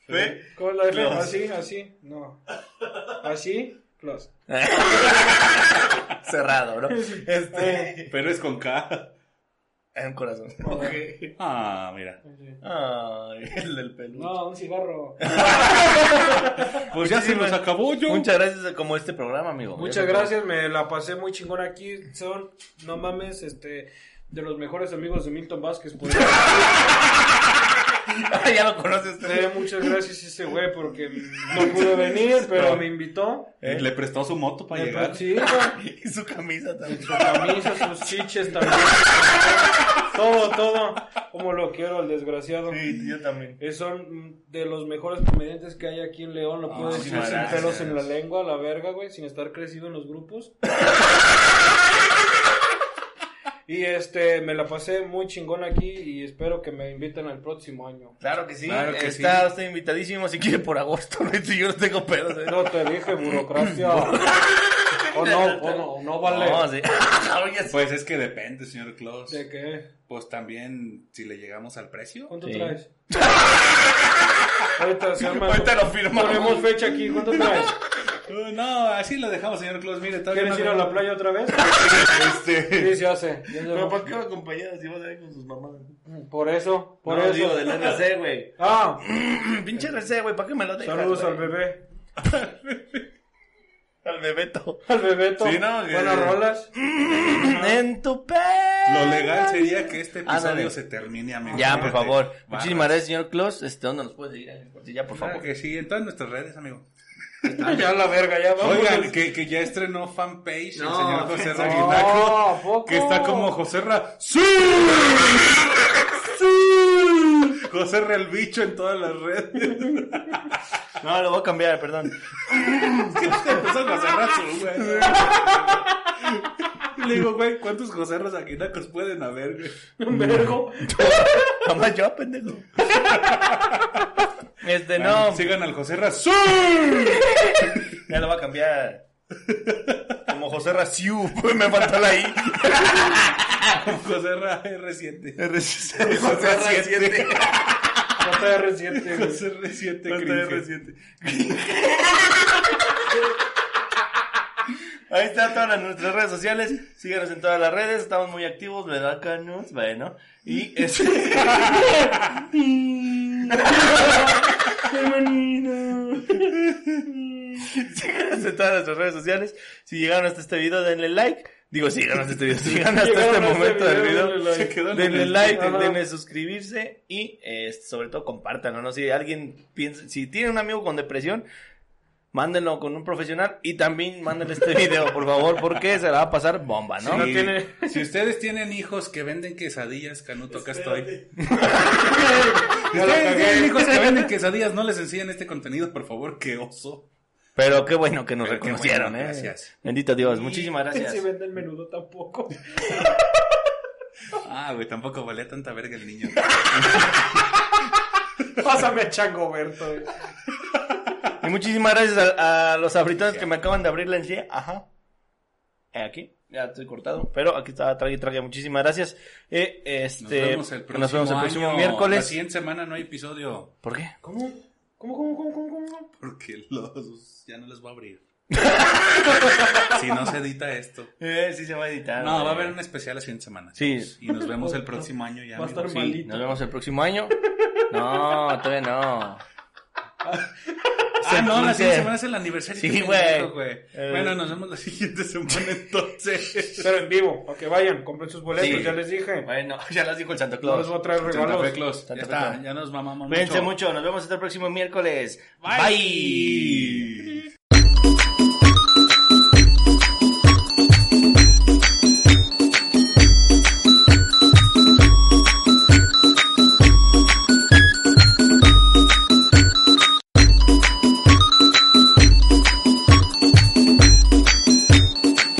Fe. ¿Cómo es la F? Así, así. No. Así, Claus. Cerrado, ¿no? Este. Pero es con K. En un corazón. Ah, mira. Ay, el del pelo. No, un cigarro. Pues ya se nos acabó yo. Muchas gracias como este programa, amigo. Muchas gracias, me la pasé muy chingón aquí. Son, no mames, este, de los mejores amigos de Milton Vázquez. ya lo conoces. Eh, muchas gracias a ese güey porque no pudo venir, pero me invitó. ¿Eh? Le prestó su moto para llegar. Sí, güey. Y su camisa también. Su camisa, sus chiches también. todo, todo, como lo quiero, el desgraciado. Sí, yo también. Eh, Son de los mejores comediantes que hay aquí en León, lo puedo Ah, decir sin pelos en la lengua, la verga, güey, sin estar crecido en los grupos. Y este, me la pasé muy chingón aquí y espero que me inviten al próximo año. Claro que sí. Claro que Está sí. usted invitadísimo si quiere por agosto. ¿no? Si yo no tengo pedos. ¿eh? No te dije, burocracia. o no, o no, no vale. No, sí. Pues es que depende, señor Claus. ¿De qué? Pues también si le llegamos al precio. ¿Cuánto Sí. traes? Ahorita, Ahorita lo firmamos. Ponemos fecha aquí, ¿cuánto traes? Uh, no, así lo dejamos, señor Claus. Mire, todavía ¿Quieres no- ir a la playa otra vez? Este... Sí, se hace. Pero. ¿por qué lo acompañadas si vas a ir con sus mamás? Por eso, por no, eso. digo del RC, güey. Ah, Pinche RC, güey, ¿para qué me lo dejas? saludos güey? al bebé. Al bebeto. Al bebeto. Sí, ¿no? Buenas rolas. En tu pe. Lo legal sería que este episodio Ándale. se termine, amigo. Ya, por favor. Barras. Muchísimas gracias, señor Claus. Este, ¿dónde nos puedes seguir? Sí, Ya, por Claro favor. que sí, en todas nuestras redes, amigo. Ya la verga, ya vamos. Oigan, que, que ya estrenó fanpage No, el señor José no, Raguinaco, ¿a poco? que está como José Ra... ¡Sí! ¡Sí! José Ra el bicho en todas las redes. No, lo voy a cambiar, perdón. ¿Qué te empezó José Ra güey? Le digo, güey, ¿cuántos José Ra Raguinacos pueden haber, güey? Un vergo. Jamás yo, pendejo. Este, no. Sigan al José Ra... ¡Sí! Ya lo voy a cambiar. Como José Raciu. Me faltó la I. José Ra R7. José José R7. JR7, güey. José R7. cringe. Ahí está todas las- nuestras redes sociales. Síganos en todas las redes. Estamos muy activos, ¿verdad, Canos? Bueno. Y Síganos en todas nuestras redes sociales. Si llegaron hasta este video, denle like. Digo, si llegaron hasta este video. Si llegaron hasta Llegaron este a este momento del video, denle like. Denle suscribirse y eh, sobre todo compártanlo, ¿no? Si alguien piensa, si tiene un amigo con depresión, mándenlo con un profesional y también mándenle este video, por favor, porque se la va a pasar bomba, ¿no? Si no Sí. tiene- Si ustedes tienen hijos que venden quesadillas, Canuto, acá estoy. Si ustedes tienen hijos que venden quesadillas, no les enseñen este contenido, por favor, que oso. Pero qué bueno que nos Pero reconocieron, bueno, ¿eh? gracias. Bendito Dios, muchísimas gracias. Si vende el menudo tampoco. Ah, güey, tampoco valía tanta verga el niño. Pásame a Chango Berto. güey. Y muchísimas gracias a, a los abritones que me acaban de abrir la encía. Ajá. Eh, aquí. Ya estoy cortado. Pero aquí está, trague, trague. Muchísimas gracias. Eh, Nos este, vemos el próximo, nos vemos el próximo año. La miércoles. siguiente semana no hay episodio. ¿Por qué? ¿Cómo? ¿Cómo, cómo, cómo, cómo, cómo? Porque los ya no les voy a abrir. si no se edita esto. Eh, sí se va a editar. No, va a haber un especial la siguiente semana. Sí. Y nos vemos el próximo año ya. Va a estar. Sí, nos vemos el próximo año. No, todavía no. Ah, no, la siguiente semana es el aniversario. Sí, güey. Eh. Bueno, nos vemos la siguiente semana entonces. Pero en vivo, para que vayan, compren sus boletos, Sí. ya les dije. Bueno, ya las dijo el Santa No les Claus. voy a traer regalos. Claus. Ya Santa Fe está, Claus. ya nos mamamos Cuídense mucho. mucho, nos vemos hasta el próximo miércoles. Bye.